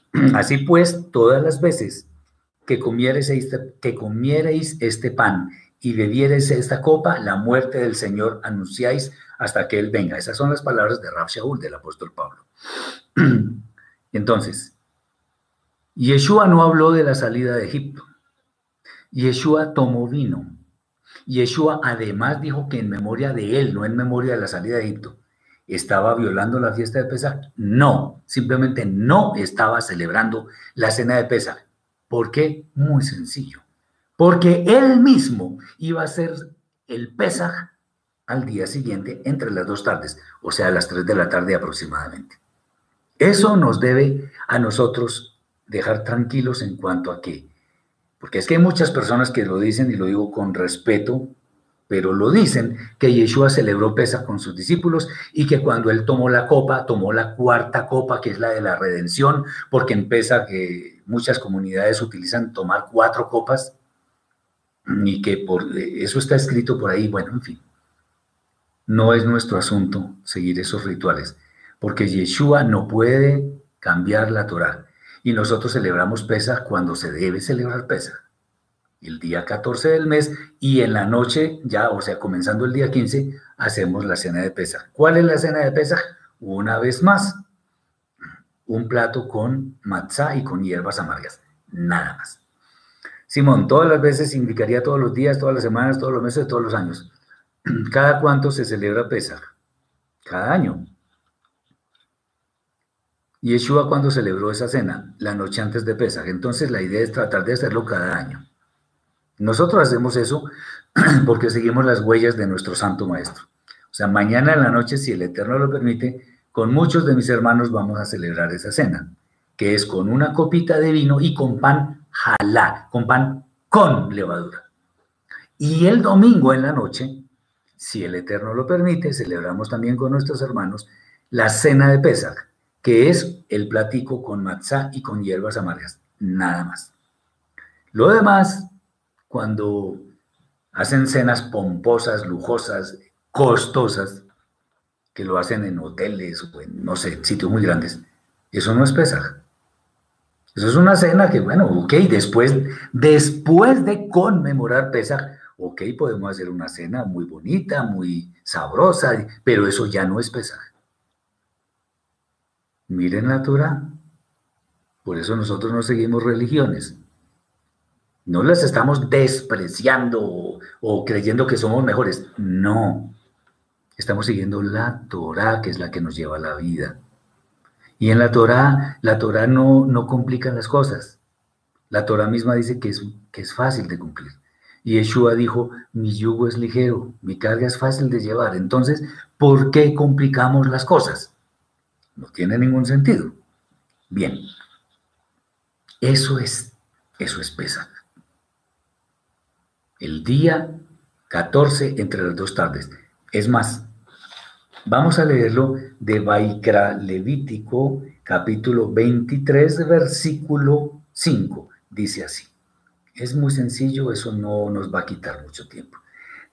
Así pues, todas las veces que comiereis este, que este pan y bebiereis esta copa, la muerte del Señor anunciáis hasta que Él venga. Esas son las palabras de Rab Shaul, del apóstol Pablo. Entonces, Yeshua no habló de la salida de Egipto. Yeshua tomó vino. Yeshua además dijo que en memoria de Él, no en memoria de la salida de Egipto, estaba violando la fiesta de Pesach. No, simplemente no estaba celebrando la cena de Pesach. ¿Por qué? Muy sencillo porque él mismo iba a ser el Pesaj al día siguiente entre las dos tardes, o sea, a las tres de la tarde aproximadamente. Eso nos debe a nosotros dejar tranquilos en cuanto a qué. Porque es que hay muchas personas que lo dicen, y lo digo con respeto, pero lo dicen, que Yeshua celebró Pesaj con sus discípulos y que cuando él tomó la copa, tomó la cuarta copa, que es la de la redención, porque en Pesaj que muchas comunidades utilizan tomar cuatro copas, y que por eso está escrito por ahí, bueno, en fin. No es nuestro asunto seguir esos rituales, porque Yeshua no puede cambiar la Torah. Y nosotros celebramos Pesach cuando se debe celebrar Pesach. El día 14 del mes y en la noche, ya, o sea, comenzando el día 15, hacemos la cena de Pesach. ¿Cuál es la cena de Pesach? Una vez más, un plato con matzá y con hierbas amargas, nada más. Simón, todas las veces indicaría todos los días, todas las semanas, todos los meses, todos los años. ¿Cada cuánto se celebra Pesach? Cada año. Y Yeshua cuando celebró esa cena, la noche antes de Pesach. Entonces la idea es tratar de hacerlo cada año. Nosotros hacemos eso porque seguimos las huellas de nuestro Santo Maestro. O sea, mañana en la noche, si el Eterno lo permite, con muchos de mis hermanos vamos a celebrar esa cena, que es con una copita de vino y con pan jalá, con pan con levadura. Y el domingo en la noche, si el Eterno lo permite, celebramos también con nuestros hermanos la cena de Pesach, que es el platico con matzá y con hierbas amargas, nada más. Lo demás, cuando hacen cenas pomposas, lujosas, costosas, que lo hacen en hoteles o en, no sé, sitios muy grandes, eso no es Pesach. Eso es una cena que, bueno, ok, después, después de conmemorar Pesach, ok, podemos hacer una cena muy bonita, muy sabrosa, pero eso ya no es Pesach. Miren la Torah. Por eso nosotros no seguimos religiones. No las estamos despreciando o, creyendo que somos mejores. No. Estamos siguiendo la Torah, que es la que nos lleva a la vida. Y en la Torah, la Torah no, no complica las cosas. La Torah misma dice que es, que es fácil de cumplir. Y Yeshua dijo, mi yugo es ligero, mi carga es fácil de llevar. Entonces, ¿por qué complicamos las cosas? No tiene ningún sentido. Bien, eso es, eso es Pesach. El día 14 entre las dos tardes. Es más, Vamos a leerlo de Baikra Levítico, capítulo 23, versículo 5. Dice así. Es muy sencillo, eso no nos va a quitar mucho tiempo.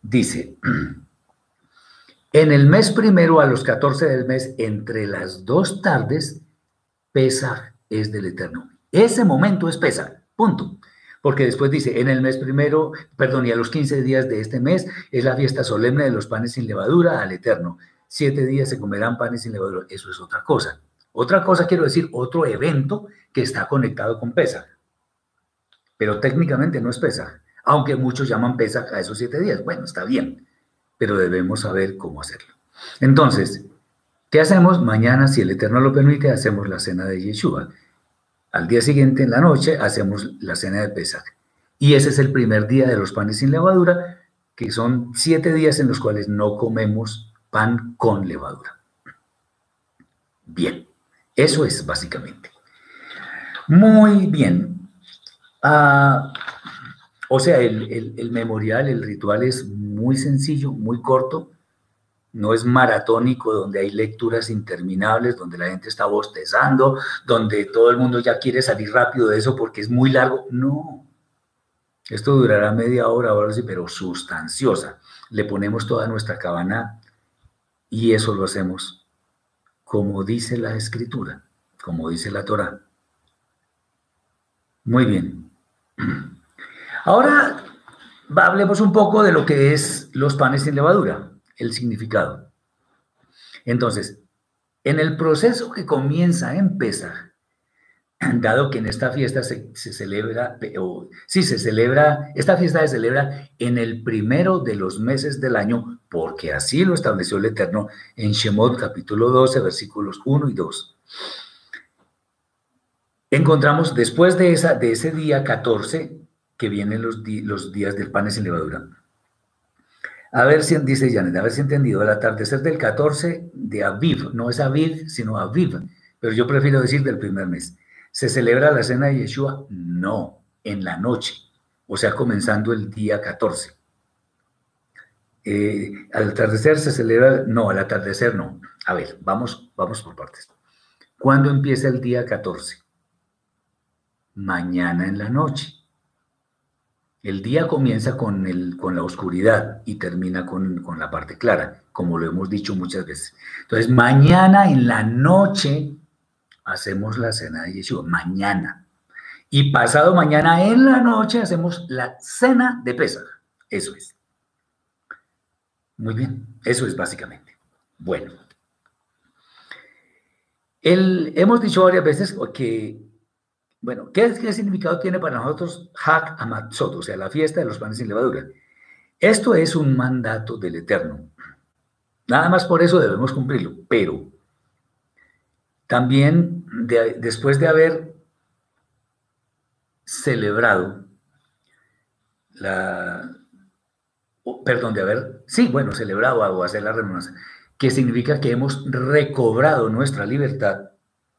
Dice, en el mes primero a los 14 del mes, entre las dos tardes, Pesaj es del Eterno. Ese momento es Pesaj, punto. Porque después dice, en el mes primero, perdón, y a los 15 días de este mes es la fiesta solemne de los panes sin levadura al Eterno siete días se comerán panes sin levadura. Eso es otra cosa. Otra cosa quiero decir, otro evento que está conectado con Pesach. Pero técnicamente no es Pesach, aunque muchos llaman Pesach a esos siete días. Bueno, está bien, pero debemos saber cómo hacerlo. Entonces, ¿qué hacemos? Mañana, si el Eterno lo permite, hacemos la cena de Yeshua. Al día siguiente, en la noche, hacemos la cena de Pesach. Y ese es el primer día de los panes sin levadura, que son siete días en los cuales no comemos pan con levadura. Bien, eso es básicamente. Muy bien. Ah, o sea, el, memorial, el ritual es muy sencillo, muy corto, no es maratónico donde hay lecturas interminables, donde la gente está bostezando, donde todo el mundo ya quiere salir rápido de eso porque es muy largo. No. Esto durará media hora, ahora sí, pero sustanciosa. Le ponemos toda nuestra cabana y eso lo hacemos como dice la escritura, como dice la Torah. Muy bien. Ahora hablemos un poco de lo que es los panes sin levadura, el significado. Entonces, en el proceso que comienza en Pesach, dado que en esta fiesta se, celebra, o sí, se celebra, esta fiesta se celebra en el primero de los meses del año, porque así lo estableció el Eterno en Shemot capítulo 12, versículos 1 y 2. Encontramos después de, esa, de ese día 14, que vienen los, los días del pan sin levadura. A ver si, dice Janet, a ver si he entendido, el atardecer del 14 de Aviv, no es Aviv, sino Aviv, pero yo prefiero decir del primer mes. ¿Se celebra la cena de Yeshua? No, en la noche, o sea, comenzando el día 14. Eh, al atardecer se celebra, no, al atardecer no. A ver, vamos, vamos por partes. ¿Cuándo empieza el día 14? Mañana en la noche. El día comienza con, el, con la oscuridad y termina con, la parte clara, como lo hemos dicho muchas veces. Entonces, mañana en la noche hacemos la cena de Yeshua, mañana. Y pasado mañana en la noche hacemos la cena de Pesach. Eso es. Muy bien, eso es básicamente. Bueno. El, hemos dicho varias veces que bueno, ¿qué, significado tiene para nosotros Hak Amatzot, o sea, la fiesta de los panes sin levadura? Esto es un mandato del Eterno. Nada más por eso debemos cumplirlo, pero también después de haber celebrado la, perdón, de haber, sí, bueno, celebrado o hacer la renuncia, que significa que hemos recobrado nuestra libertad,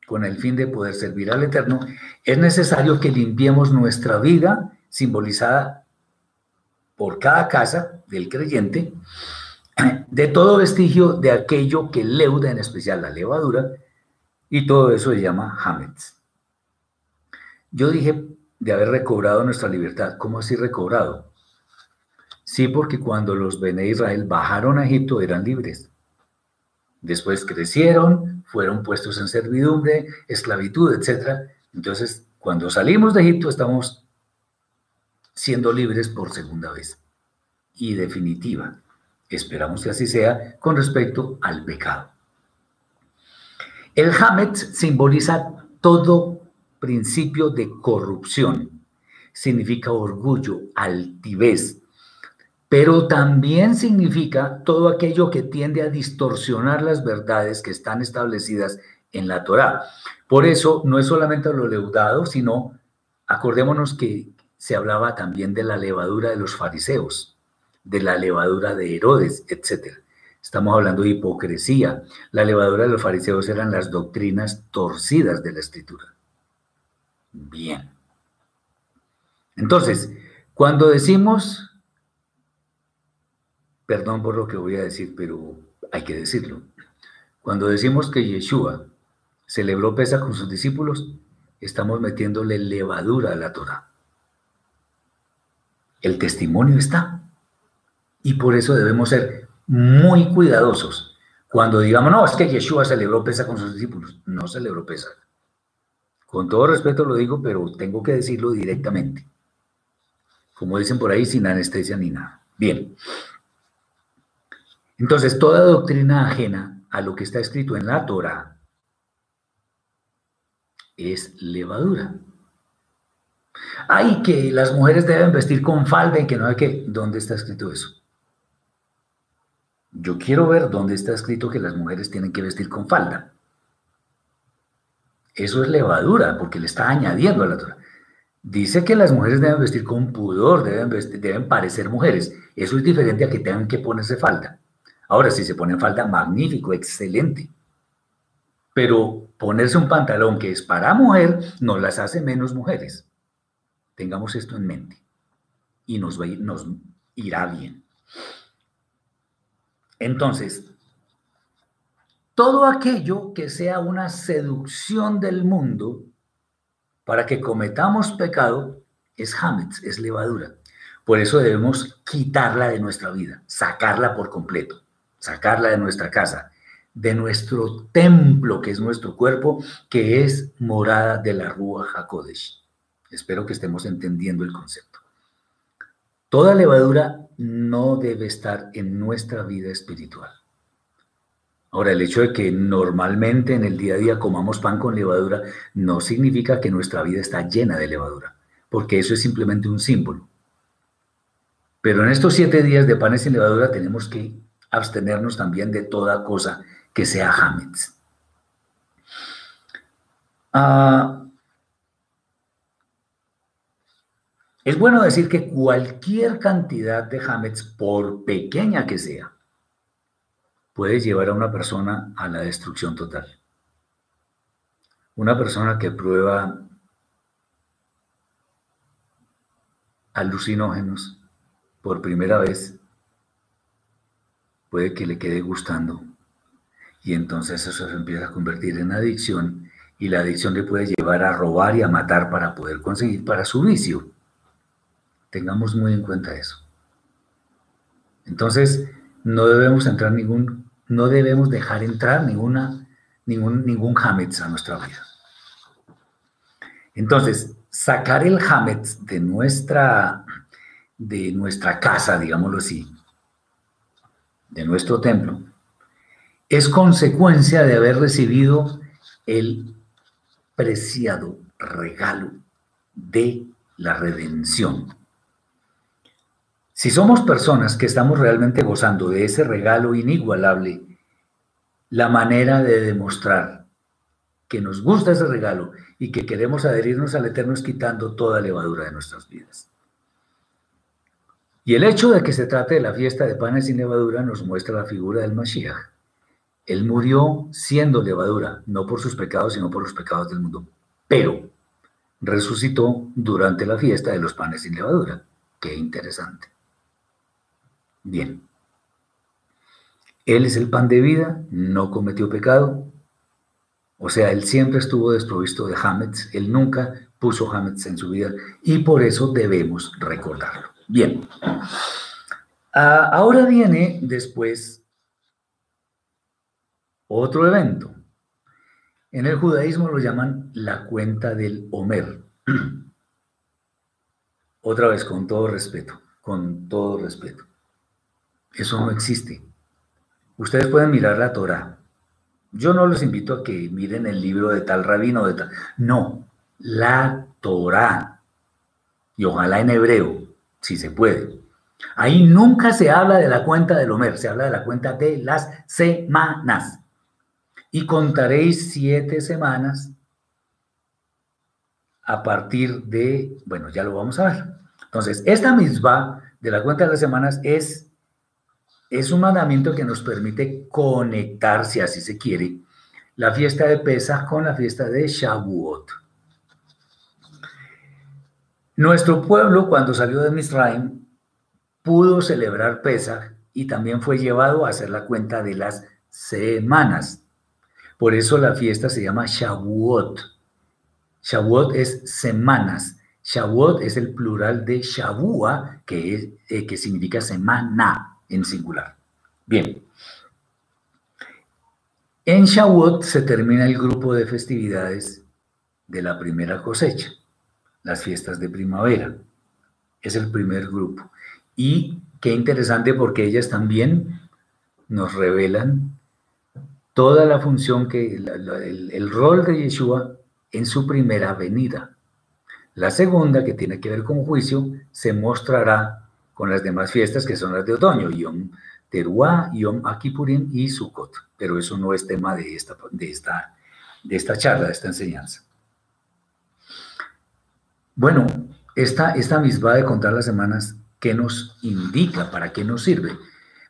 con el fin de poder servir al Eterno, es necesario que limpiemos nuestra vida, simbolizada por cada casa del creyente, de todo vestigio de aquello que leuda, en especial la levadura, y todo eso se llama Hametz. Yo dije de haber recobrado nuestra libertad. ¿Cómo así recobrado? Sí, porque cuando los Bene Israel bajaron a Egipto eran libres. Después crecieron, fueron puestos en servidumbre, esclavitud, etc. Entonces, cuando salimos de Egipto estamos siendo libres por segunda vez y definitiva. Esperamos que así sea con respecto al pecado. El Hamet simboliza todo principio de corrupción. Significa orgullo, altivez, pero también significa todo aquello que tiende a distorsionar las verdades que están establecidas en la Torá. Por eso no es solamente lo leudado, sino acordémonos que se hablaba también de la levadura de los fariseos, de la levadura de Herodes, etc. Estamos hablando de hipocresía. La levadura de los fariseos eran las doctrinas torcidas de la escritura. Bien. Entonces, cuando decimos Perdón por lo que voy a decir, pero hay que decirlo. Cuando decimos que Yeshua celebró pesa con sus discípulos, estamos metiéndole levadura a la Torah. El testimonio está. Y por eso debemos ser muy cuidadosos. Cuando digamos, no, es que Yeshua celebró pesa con sus discípulos. No celebró pesa. Con todo respeto lo digo, pero tengo que decirlo directamente. Como dicen por ahí, sin anestesia ni nada. Bien. Entonces, toda doctrina ajena a lo que está escrito en la Torah es levadura. Hay que las mujeres deben vestir con falda y que no hay que... ¿Dónde está escrito eso? Yo quiero ver dónde está escrito que las mujeres tienen que vestir con falda. eso es levadura, porque le está añadiendo a la Torah. Dice que las mujeres deben vestir con pudor, deben, deben parecer mujeres. Eso es diferente a que tengan que ponerse falda. Ahora, si se ponen falda, magnífico, excelente. Pero ponerse un pantalón que es para mujer no las hace menos mujeres. Tengamos esto en mente y nos, irá bien. Entonces, todo aquello que sea una seducción del mundo para que cometamos pecado es hametz, es levadura. Por eso debemos quitarla de nuestra vida, sacarla por completo, sacarla de nuestra casa, de nuestro templo, que es nuestro cuerpo, que es morada de la Rúa Hakodesh. Espero que estemos entendiendo el concepto. Toda levadura no debe estar en nuestra vida espiritual. Ahora, el hecho de que normalmente en el día a día comamos pan con levadura no significa que nuestra vida está llena de levadura, porque eso es simplemente un símbolo. Pero en estos siete días de panes sin levadura tenemos que abstenernos también de toda cosa que sea hametz. Ah, es bueno decir que cualquier cantidad de hametz, por pequeña que sea, puede llevar a una persona a la destrucción total. Una persona que prueba alucinógenos por primera vez puede que le quede gustando y entonces eso se empieza a convertir en adicción y la adicción le puede llevar a robar y a matar para poder conseguir para su vicio. Tengamos muy en cuenta eso. Entonces, no debemos entrar ningún no debemos dejar entrar ninguna, ningún, ningún Hametz a nuestra vida. Entonces, sacar el Hametz de nuestra, de nuestra casa, digámoslo así, de nuestro templo, es consecuencia de haber recibido el preciado regalo de la redención. Si somos personas que estamos realmente gozando de ese regalo inigualable, la manera de demostrar que nos gusta ese regalo y que queremos adherirnos al Eterno es quitando toda levadura de nuestras vidas. Y el hecho de que se trate de la fiesta de panes sin levadura nos muestra la figura del Mashiach. Él murió siendo levadura, no por sus pecados, sino por los pecados del mundo. Pero resucitó durante la fiesta de los panes sin levadura. Qué interesante. Bien. Él es el pan de vida, no cometió pecado. O sea, él siempre estuvo desprovisto de Hametz, él nunca puso Hametz en su vida y por eso debemos recordarlo. Bien. Ah, ahora viene después otro evento. En el judaísmo lo llaman la cuenta del Homer. Otra vez, con todo respeto, con todo respeto. Eso no existe. Ustedes pueden mirar la Torah. Yo no los invito a que miren el libro de tal rabino de tal. No, la Torah. Y ojalá en hebreo, si se puede. Ahí nunca se habla de la cuenta del Homer, se habla de la cuenta de las semanas. Y contaréis siete semanas a partir de, bueno, ya lo vamos a ver. Entonces, esta misma de la cuenta de las semanas es es un mandamiento que nos permite conectar, si así se quiere, la fiesta de Pesach con la fiesta de Shavuot. Nuestro pueblo, cuando salió de Misraim, pudo celebrar Pesach y también fue llevado a hacer la cuenta de las semanas. Por eso la fiesta se llama Shavuot. Shavuot es semanas. Shavuot es el plural de Shavua, que, es, eh, que significa semana en singular. Bien. En Shavuot se termina el grupo de festividades de la primera cosecha, las fiestas de primavera. Es el primer grupo. Y qué interesante porque ellas también nos revelan toda la función que, el, el rol de Yeshua en su primera venida. La segunda, que tiene que ver con juicio, se mostrará con las demás fiestas que son las de otoño, Yom Teruah, Yom Akipurim y Sukkot. Pero eso no es tema de esta, de esta de esta charla, de esta enseñanza. Bueno, esta, esta misma de contar las semanas, ¿qué nos indica? ¿Para qué nos sirve?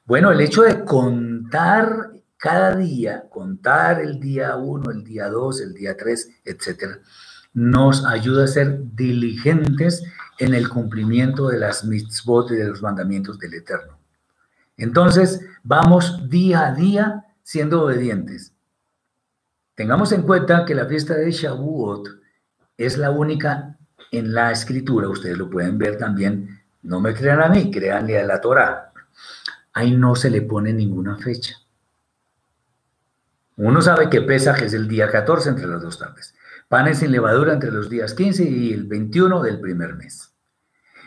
Bueno, el hecho de contar cada día, contar el día 1, el día 2, el día 3, etcétera, nos ayuda a ser diligentes en el cumplimiento de las mitzvot y de los mandamientos del Eterno. Entonces, vamos día a día siendo obedientes. Tengamos en cuenta que la fiesta de Shavuot es la única en la escritura, ustedes lo pueden ver también, no me crean a mí, créanle a la Torah. Ahí no se le pone ninguna fecha. Uno sabe que Pesaj es el día 14 entre las dos tardes. Panes sin levadura entre los días 15 y el 21 del primer mes.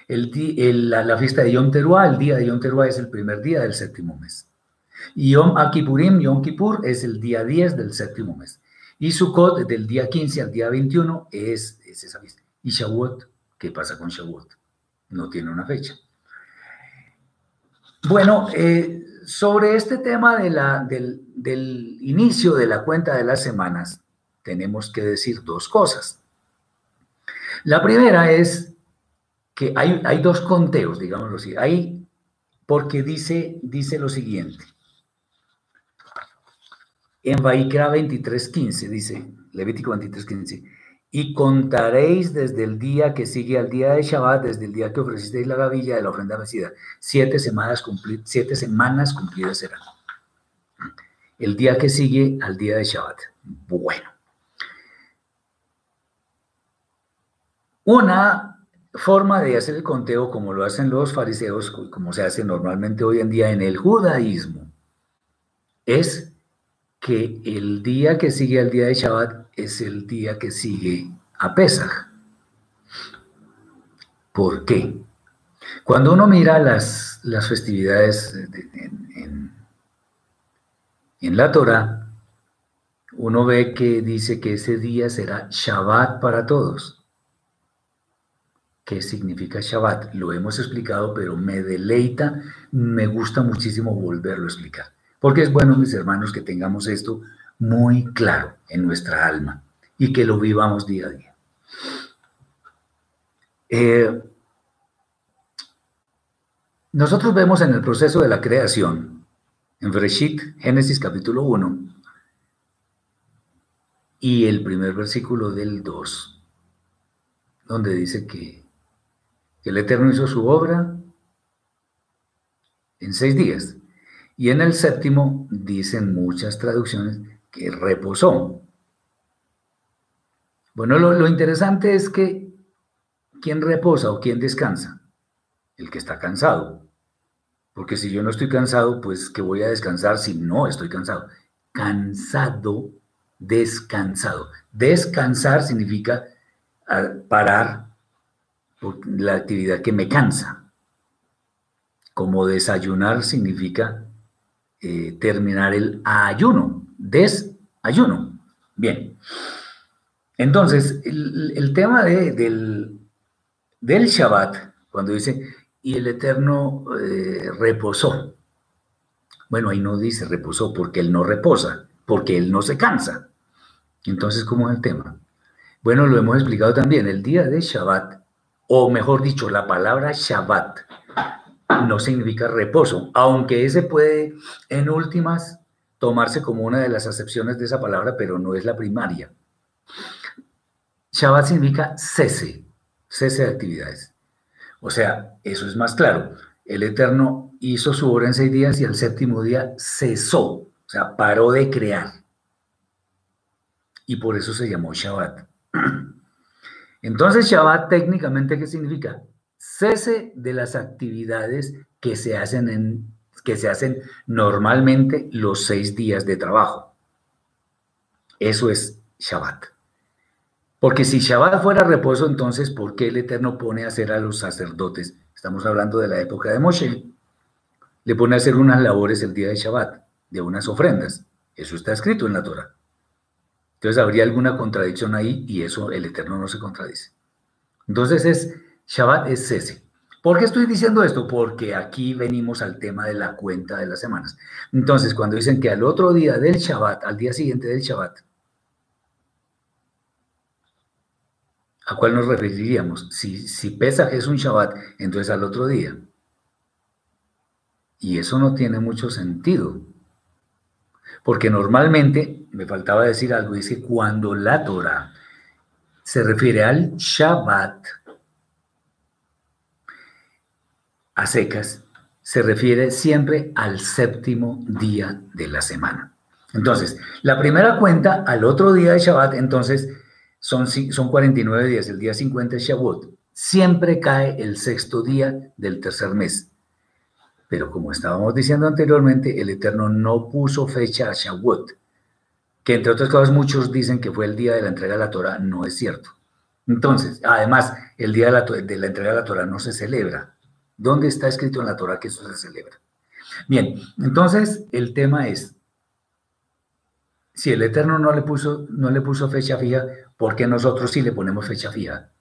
La, fiesta de Yom Teruah, el día de Yom Teruah es el primer día del séptimo mes. Yom Akipurim, Yom Kippur, es el día 10 del séptimo mes. Y Sukkot, del día 15 al día 21, es, es esa fiesta. Y Shavuot, ¿qué pasa con Shavuot? No tiene una fecha. Bueno, eh, sobre este tema del inicio de la cuenta de las semanas, tenemos que decir dos cosas. La primera es que hay, hay dos conteos, digámoslo así. Hay, porque dice, dice lo siguiente. En Vaikra 23.15 dice, Levítico 23.15, y contaréis desde el día que sigue al día de Shabbat, desde el día que ofrecisteis la gavilla de la ofrenda vencida. Siete semanas, siete semanas cumplidas serán. El día que sigue al día de Shabbat. Bueno. Una forma de hacer el conteo, como lo hacen los fariseos, como se hace normalmente hoy en día en el judaísmo, es que el día que sigue al día de Shabbat es el día que sigue a Pesach. ¿Por qué? Cuando uno mira las, las festividades en, en la Torah, uno ve que dice que ese día será Shabbat para todos. ¿Qué significa Shabbat? Lo hemos explicado, pero me deleita, me gusta muchísimo volverlo a explicar. Porque es bueno, mis hermanos, que tengamos esto muy claro en nuestra alma y que lo vivamos día a día. Eh, nosotros vemos en el proceso de la creación, en Breshit, Génesis capítulo 1, y el primer versículo del 2, donde dice que el Eterno hizo su obra en seis días. Y en el séptimo dicen muchas traducciones que reposó. Bueno, lo, interesante es que ¿quién reposa o quién descansa? El que está cansado. Porque si yo no estoy cansado, pues que voy a descansar si no estoy cansado. Cansado, descansado. Descansar significa ah, la actividad que me cansa. Como desayunar significa eh, terminar el ayuno, desayuno. Bien. Entonces, el, tema del, del Shabbat, cuando dice, y el Eterno eh, reposó. Bueno, ahí no dice reposó porque Él no reposa, porque Él no se cansa. Entonces, ¿cómo es el tema? Bueno, lo hemos explicado también. El día de Shabbat o mejor dicho, la palabra Shabbat no significa reposo, aunque ese puede en últimas tomarse como una de las acepciones de esa palabra, pero no es la primaria. Shabbat significa cese, cese de actividades. O sea, eso es más claro. El Eterno hizo su obra en seis días y el séptimo día cesó, o sea, paró de crear. Y por eso se llamó Shabbat. Entonces, Shabbat técnicamente, ¿qué significa? Cese de las actividades que se hacen, en, que se hacen normalmente los seis días de trabajo. Eso es Shabbat. Porque si Shabbat fuera reposo, entonces, ¿por qué el Eterno pone a hacer a los sacerdotes? Estamos hablando de la época de Moshe. Le pone a hacer unas labores el día de Shabbat, de unas ofrendas. Eso está escrito en la Torah. Entonces habría alguna contradicción ahí y eso el Eterno no se contradice. Entonces es Shabbat es cese. ¿Por qué estoy diciendo esto? Porque aquí venimos al tema de la cuenta de las semanas. Entonces, cuando dicen que al otro día del Shabbat, al día siguiente del Shabbat, ¿A cuál nos referiríamos? Si, si Pesaj es un Shabbat, entonces al otro día. Y eso no tiene mucho sentido. Porque normalmente, me faltaba decir algo, dice cuando la Torah se refiere al Shabbat a secas, se refiere siempre al séptimo día de la semana. Entonces, la primera cuenta al otro día de Shabbat, entonces son, son 49 días, el día 50 es Shabbat. Siempre cae el sexto día del tercer mes. Pero como estábamos diciendo anteriormente, el Eterno no puso fecha a Shavuot, que entre otras cosas muchos dicen que fue el día de la entrega de la Torah, no es cierto. Entonces, además, el día de la, de la entrega de la Torah no se celebra. ¿Dónde está escrito en la Torah que eso se celebra? Bien, entonces el tema es, si el Eterno no le puso, no le puso fecha fija, ¿por qué nosotros sí le ponemos fecha fija?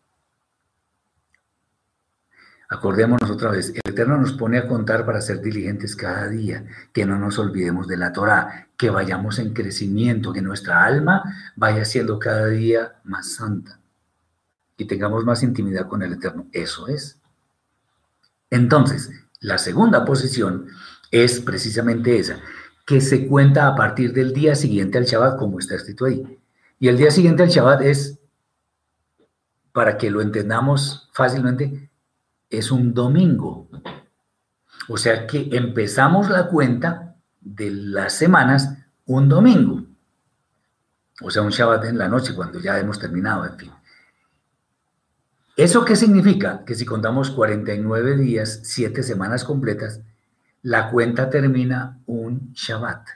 Acordémonos otra vez, el Eterno nos pone a contar para ser diligentes cada día, que no nos olvidemos de la Torah, que vayamos en crecimiento, que nuestra alma vaya siendo cada día más santa y tengamos más intimidad con el Eterno. Eso es. Entonces, la segunda posición es precisamente esa, que se cuenta a partir del día siguiente al Shabbat, como está escrito ahí. Y el día siguiente al Shabbat es, para que lo entendamos fácilmente, es un domingo. O sea que empezamos la cuenta de las semanas un domingo. O sea, un Shabbat en la noche, cuando ya hemos terminado, en fin. ¿Eso qué significa? Que si contamos 49 días, 7 semanas completas, la cuenta termina un Shabbat.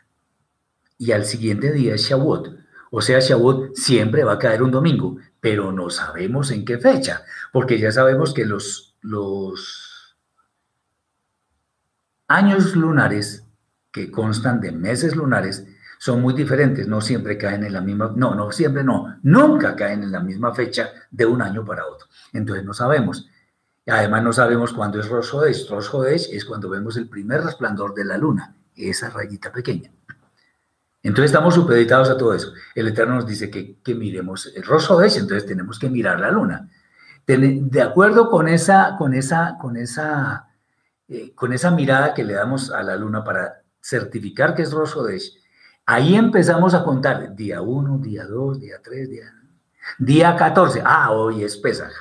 Y al siguiente día es Shavuot. O sea, Shavuot siempre va a caer un domingo, pero no sabemos en qué fecha, porque ya sabemos que los los años lunares que constan de meses lunares son muy diferentes, no siempre caen en la misma, no, no siempre no, nunca caen en la misma fecha de un año para otro. Entonces no sabemos. Además no sabemos cuándo es Rosh Hodesh. Rosh Hodesh es cuando vemos el primer resplandor de la luna, esa rayita pequeña. Entonces estamos supeditados a todo eso. El Eterno nos dice que, que miremos el entonces tenemos que mirar la luna de acuerdo con esa, con esa, con esa, eh, con esa mirada que le damos a la luna para certificar que es Rosh ahí empezamos a contar día 1, día 2, día 3, día, día 14. Ah, hoy es Pesaj.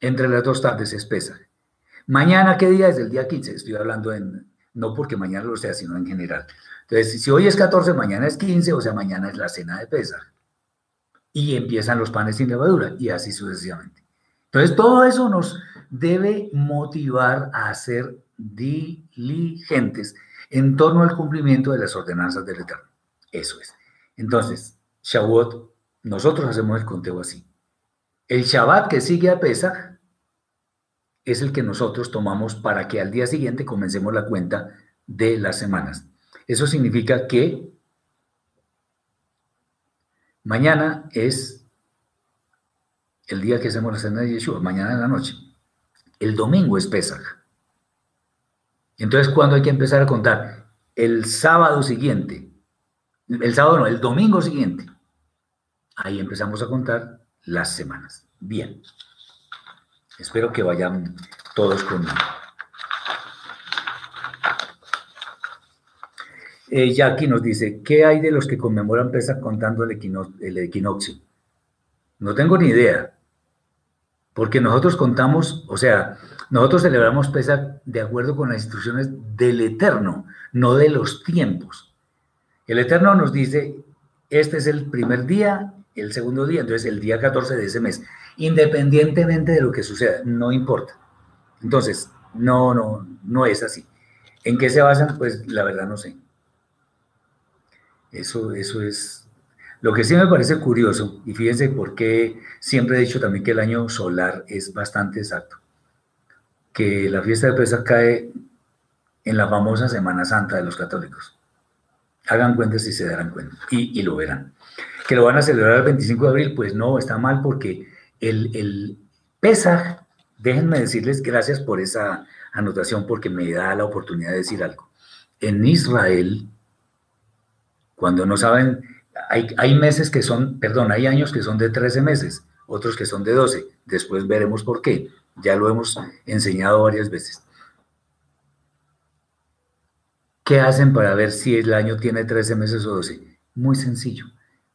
Entre las dos tardes es Pesaj. Mañana, ¿qué día es? El día 15. Estoy hablando en, no porque mañana lo sea, sino en general. Entonces, si hoy es 14, mañana es 15, o sea, mañana es la cena de Pesaj y empiezan los panes sin levadura y así sucesivamente. Entonces, todo eso nos debe motivar a ser diligentes en torno al cumplimiento de las ordenanzas del Eterno. Eso es. Entonces, Shavuot, nosotros hacemos el conteo así. El Shabbat que sigue a Pesach es el que nosotros tomamos para que al día siguiente comencemos la cuenta de las semanas. Eso significa que Mañana es el día que hacemos la cena de Yeshua, mañana en la noche. El domingo es Pesach. Entonces, ¿cuándo hay que empezar a contar? El sábado siguiente. El sábado no, el domingo siguiente. Ahí empezamos a contar las semanas. Bien. Espero que vayan todos conmigo. Eh, Jackie nos dice, ¿qué hay de los que conmemoran Pesach contando el, el equinoccio? No tengo ni idea, porque nosotros contamos, o sea, nosotros celebramos Pesach de acuerdo con las instrucciones del Eterno, no de los tiempos. El Eterno nos dice, este es el primer día, el segundo día, entonces el día 14 de ese mes, independientemente de lo que suceda, no importa. Entonces, no, no, no es así. ¿En qué se basan? Pues la verdad no sé. Eso, eso es lo que sí me parece curioso, y fíjense por qué siempre he dicho también que el año solar es bastante exacto, que la fiesta de Pesach cae en la famosa Semana Santa de los católicos. Hagan cuenta si se darán cuenta, y, lo verán. Que lo van a celebrar el 25 de abril, pues no, está mal porque el, el Pesach, déjenme decirles gracias por esa anotación porque me da la oportunidad de decir algo. En Israel, cuando no saben, hay, meses que son, perdón, hay años que son de 13 meses otros que son de 12. Después veremos por qué. Ya lo hemos enseñado varias veces. ¿Qué hacen para ver si el año tiene 13 meses o 12? Muy sencillo.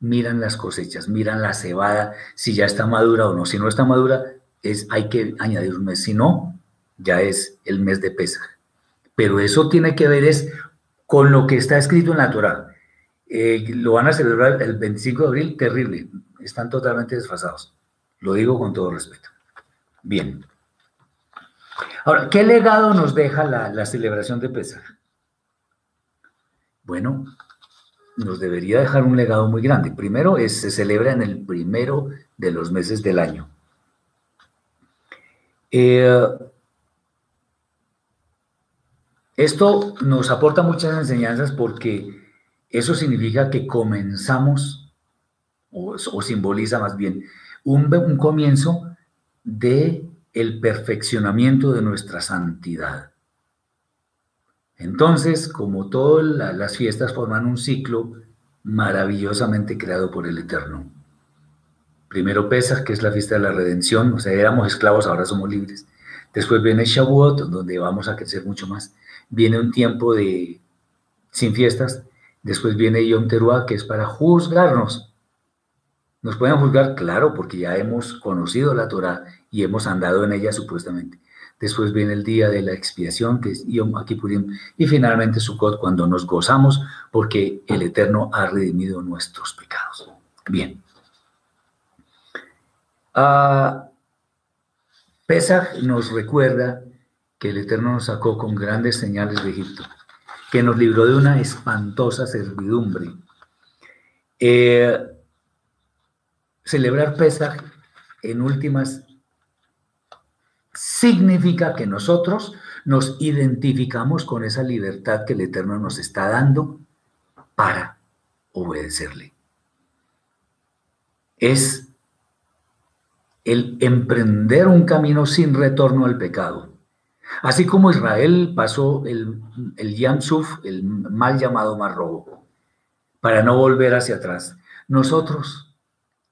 Miran las cosechas, miran la cebada, si ya está madura o no. Si no está madura, es, hay que añadir un mes. Si no, ya es el mes de pesa. Pero eso tiene que ver es con lo que está escrito en la Torah. Eh, lo van a celebrar el 25 de abril, terrible. Están totalmente desfasados. Lo digo con todo respeto. Bien. Ahora, ¿qué legado nos deja la, celebración de Pesach? Bueno, nos debería dejar un legado muy grande. Primero, se celebra en el primero de los meses del año. Eh, esto nos aporta muchas enseñanzas porque eso significa que comenzamos, o, simboliza más bien, un, un comienzo de el perfeccionamiento de nuestra santidad. Entonces, como todas las fiestas forman un ciclo maravillosamente creado por el Eterno. Primero Pesach, que es la fiesta de la redención, o sea, éramos esclavos, ahora somos libres. Después viene Shavuot, donde vamos a crecer mucho más. Viene un tiempo de sin fiestas. Después viene Yom Teruah, que es para juzgarnos. ¿Nos pueden juzgar? Claro, porque ya hemos conocido la Torah y hemos andado en ella supuestamente. Después viene el día de la expiación, que es Yom Kippurim, y finalmente Sukkot, cuando nos gozamos porque el Eterno ha redimido nuestros pecados. Bien. Uh, Pesach nos recuerda que el Eterno nos sacó con grandes señales de Egipto, que nos libró de una espantosa servidumbre. Eh, celebrar Pesach en últimas significa que nosotros nos identificamos con esa libertad que el Eterno nos está dando para obedecerle. Es el emprender un camino sin retorno al pecado. Así como Israel pasó el, el el mal llamado Mar para no volver hacia atrás. Nosotros,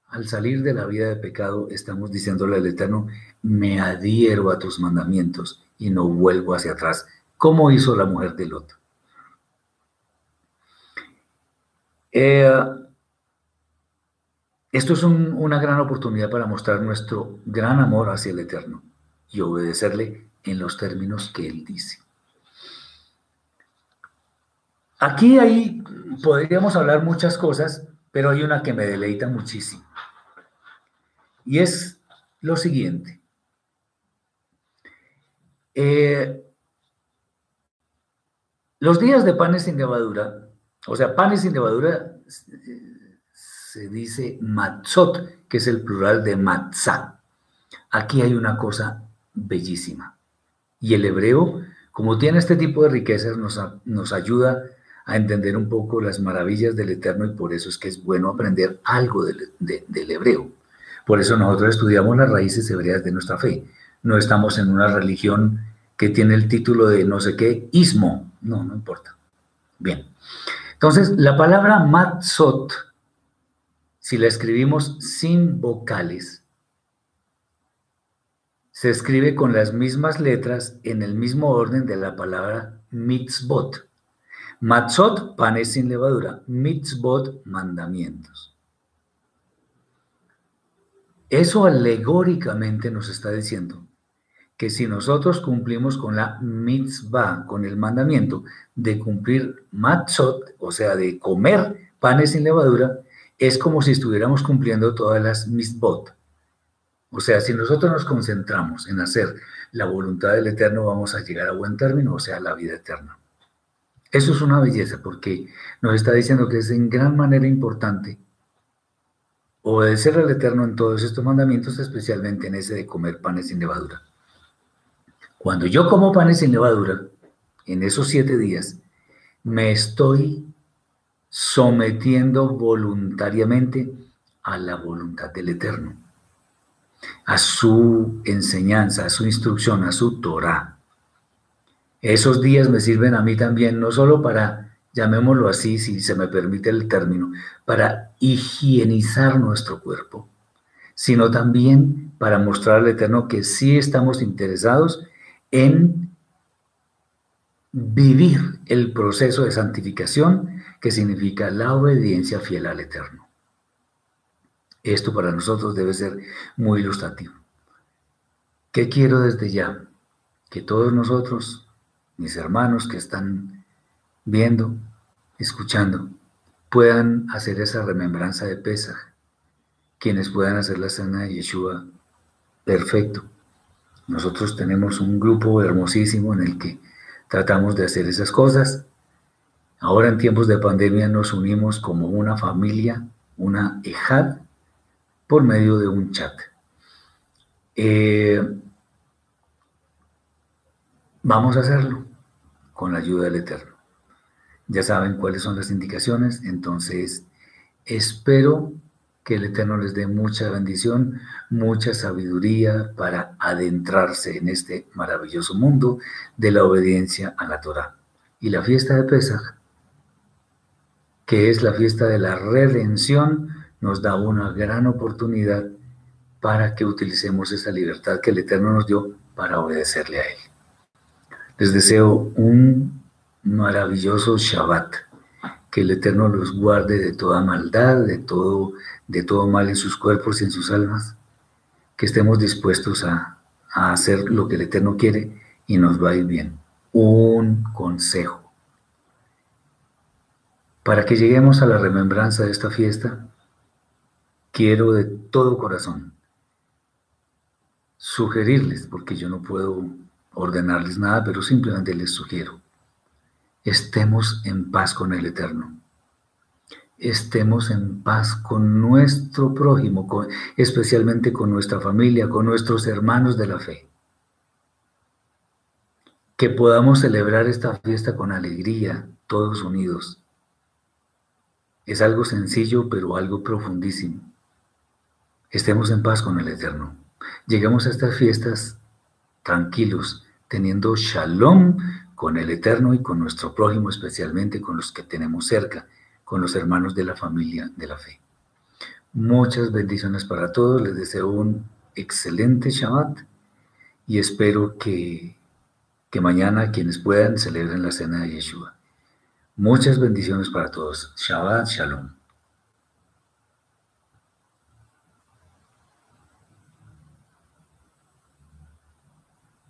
al salir de la vida de pecado, estamos diciéndole al Eterno, me adhiero a tus mandamientos y no vuelvo hacia atrás, como hizo la mujer de Lot. Eh, esto es una gran oportunidad para mostrar nuestro gran amor hacia el Eterno y obedecerle en los términos que Él dice. Aquí ahí podríamos hablar muchas cosas, pero hay una que me deleita muchísimo. Y es lo siguiente. Eh, los días de panes sin levadura, o sea, panes sin levadura se dice matzot, que es el plural de matzah. Aquí hay una cosa bellísima. Y el hebreo, como tiene este tipo de riquezas, nos, ayuda a entender un poco las maravillas del Eterno y por eso es que es bueno aprender algo del, del hebreo. Por eso nosotros estudiamos las raíces hebreas de nuestra fe. No estamos en una religión que tiene el título de no sé qué, ismo. No, no importa. Bien. Entonces, la palabra matzot si la escribimos sin vocales, se escribe con las mismas letras en el mismo orden de la palabra mitzvot. Matzot, panes sin levadura. Mitzvot, mandamientos. Eso alegóricamente nos está diciendo que si nosotros cumplimos con la mitzvah, con el mandamiento de cumplir matzot, o sea, de comer panes sin levadura, es como si estuviéramos cumpliendo todas las misbot. O sea, si nosotros nos concentramos en hacer la voluntad del Eterno, vamos a llegar a buen término, o sea, la vida eterna. Eso es una belleza porque nos está diciendo que es en gran manera importante obedecer al Eterno en todos estos mandamientos, especialmente en ese de comer panes sin levadura. Cuando yo como panes sin levadura, en esos siete días, me estoy sometiendo voluntariamente a la voluntad del Eterno, a su enseñanza, a su instrucción, a su Torah. Esos días me sirven a mí también, no solo para, llamémoslo así, si se me permite el término, para higienizar nuestro cuerpo, sino también para mostrar al Eterno que sí estamos interesados en vivir el proceso de santificación que significa la obediencia fiel al Eterno. Esto para nosotros debe ser muy ilustrativo. ¿Qué quiero desde ya? Que todos nosotros, mis hermanos que están viendo, escuchando, puedan hacer esa remembranza de Pesaj, quienes puedan hacer la cena de Yeshua perfecto. Nosotros tenemos un grupo hermosísimo en el que tratamos de hacer esas cosas. Ahora en tiempos de pandemia nos unimos como una familia, una EJAD, por medio de un chat. Eh, vamos a hacerlo con la ayuda del Eterno. Ya saben cuáles son las indicaciones, entonces espero que el Eterno les dé mucha bendición, mucha sabiduría para adentrarse en este maravilloso mundo de la obediencia a la Torah. Y la fiesta de Pesach, que es la fiesta de la redención, nos da una gran oportunidad para que utilicemos esa libertad que el Eterno nos dio para obedecerle a Él. Les deseo un maravilloso Shabbat, que el Eterno los guarde de toda maldad, de todo de todo mal en sus cuerpos y en sus almas, que estemos dispuestos a, a hacer lo que el Eterno quiere y nos va a ir bien. Un consejo. Para que lleguemos a la remembranza de esta fiesta, quiero de todo corazón sugerirles, porque yo no puedo ordenarles nada, pero simplemente les sugiero, estemos en paz con el Eterno estemos en paz con nuestro prójimo, especialmente con nuestra familia, con nuestros hermanos de la fe. Que podamos celebrar esta fiesta con alegría, todos unidos. Es algo sencillo, pero algo profundísimo. Estemos en paz con el Eterno. Lleguemos a estas fiestas tranquilos, teniendo shalom con el Eterno y con nuestro prójimo, especialmente con los que tenemos cerca con los hermanos de la familia de la fe. Muchas bendiciones para todos, les deseo un excelente Shabbat y espero que, que mañana quienes puedan celebren la cena de Yeshua. Muchas bendiciones para todos. Shabbat Shalom.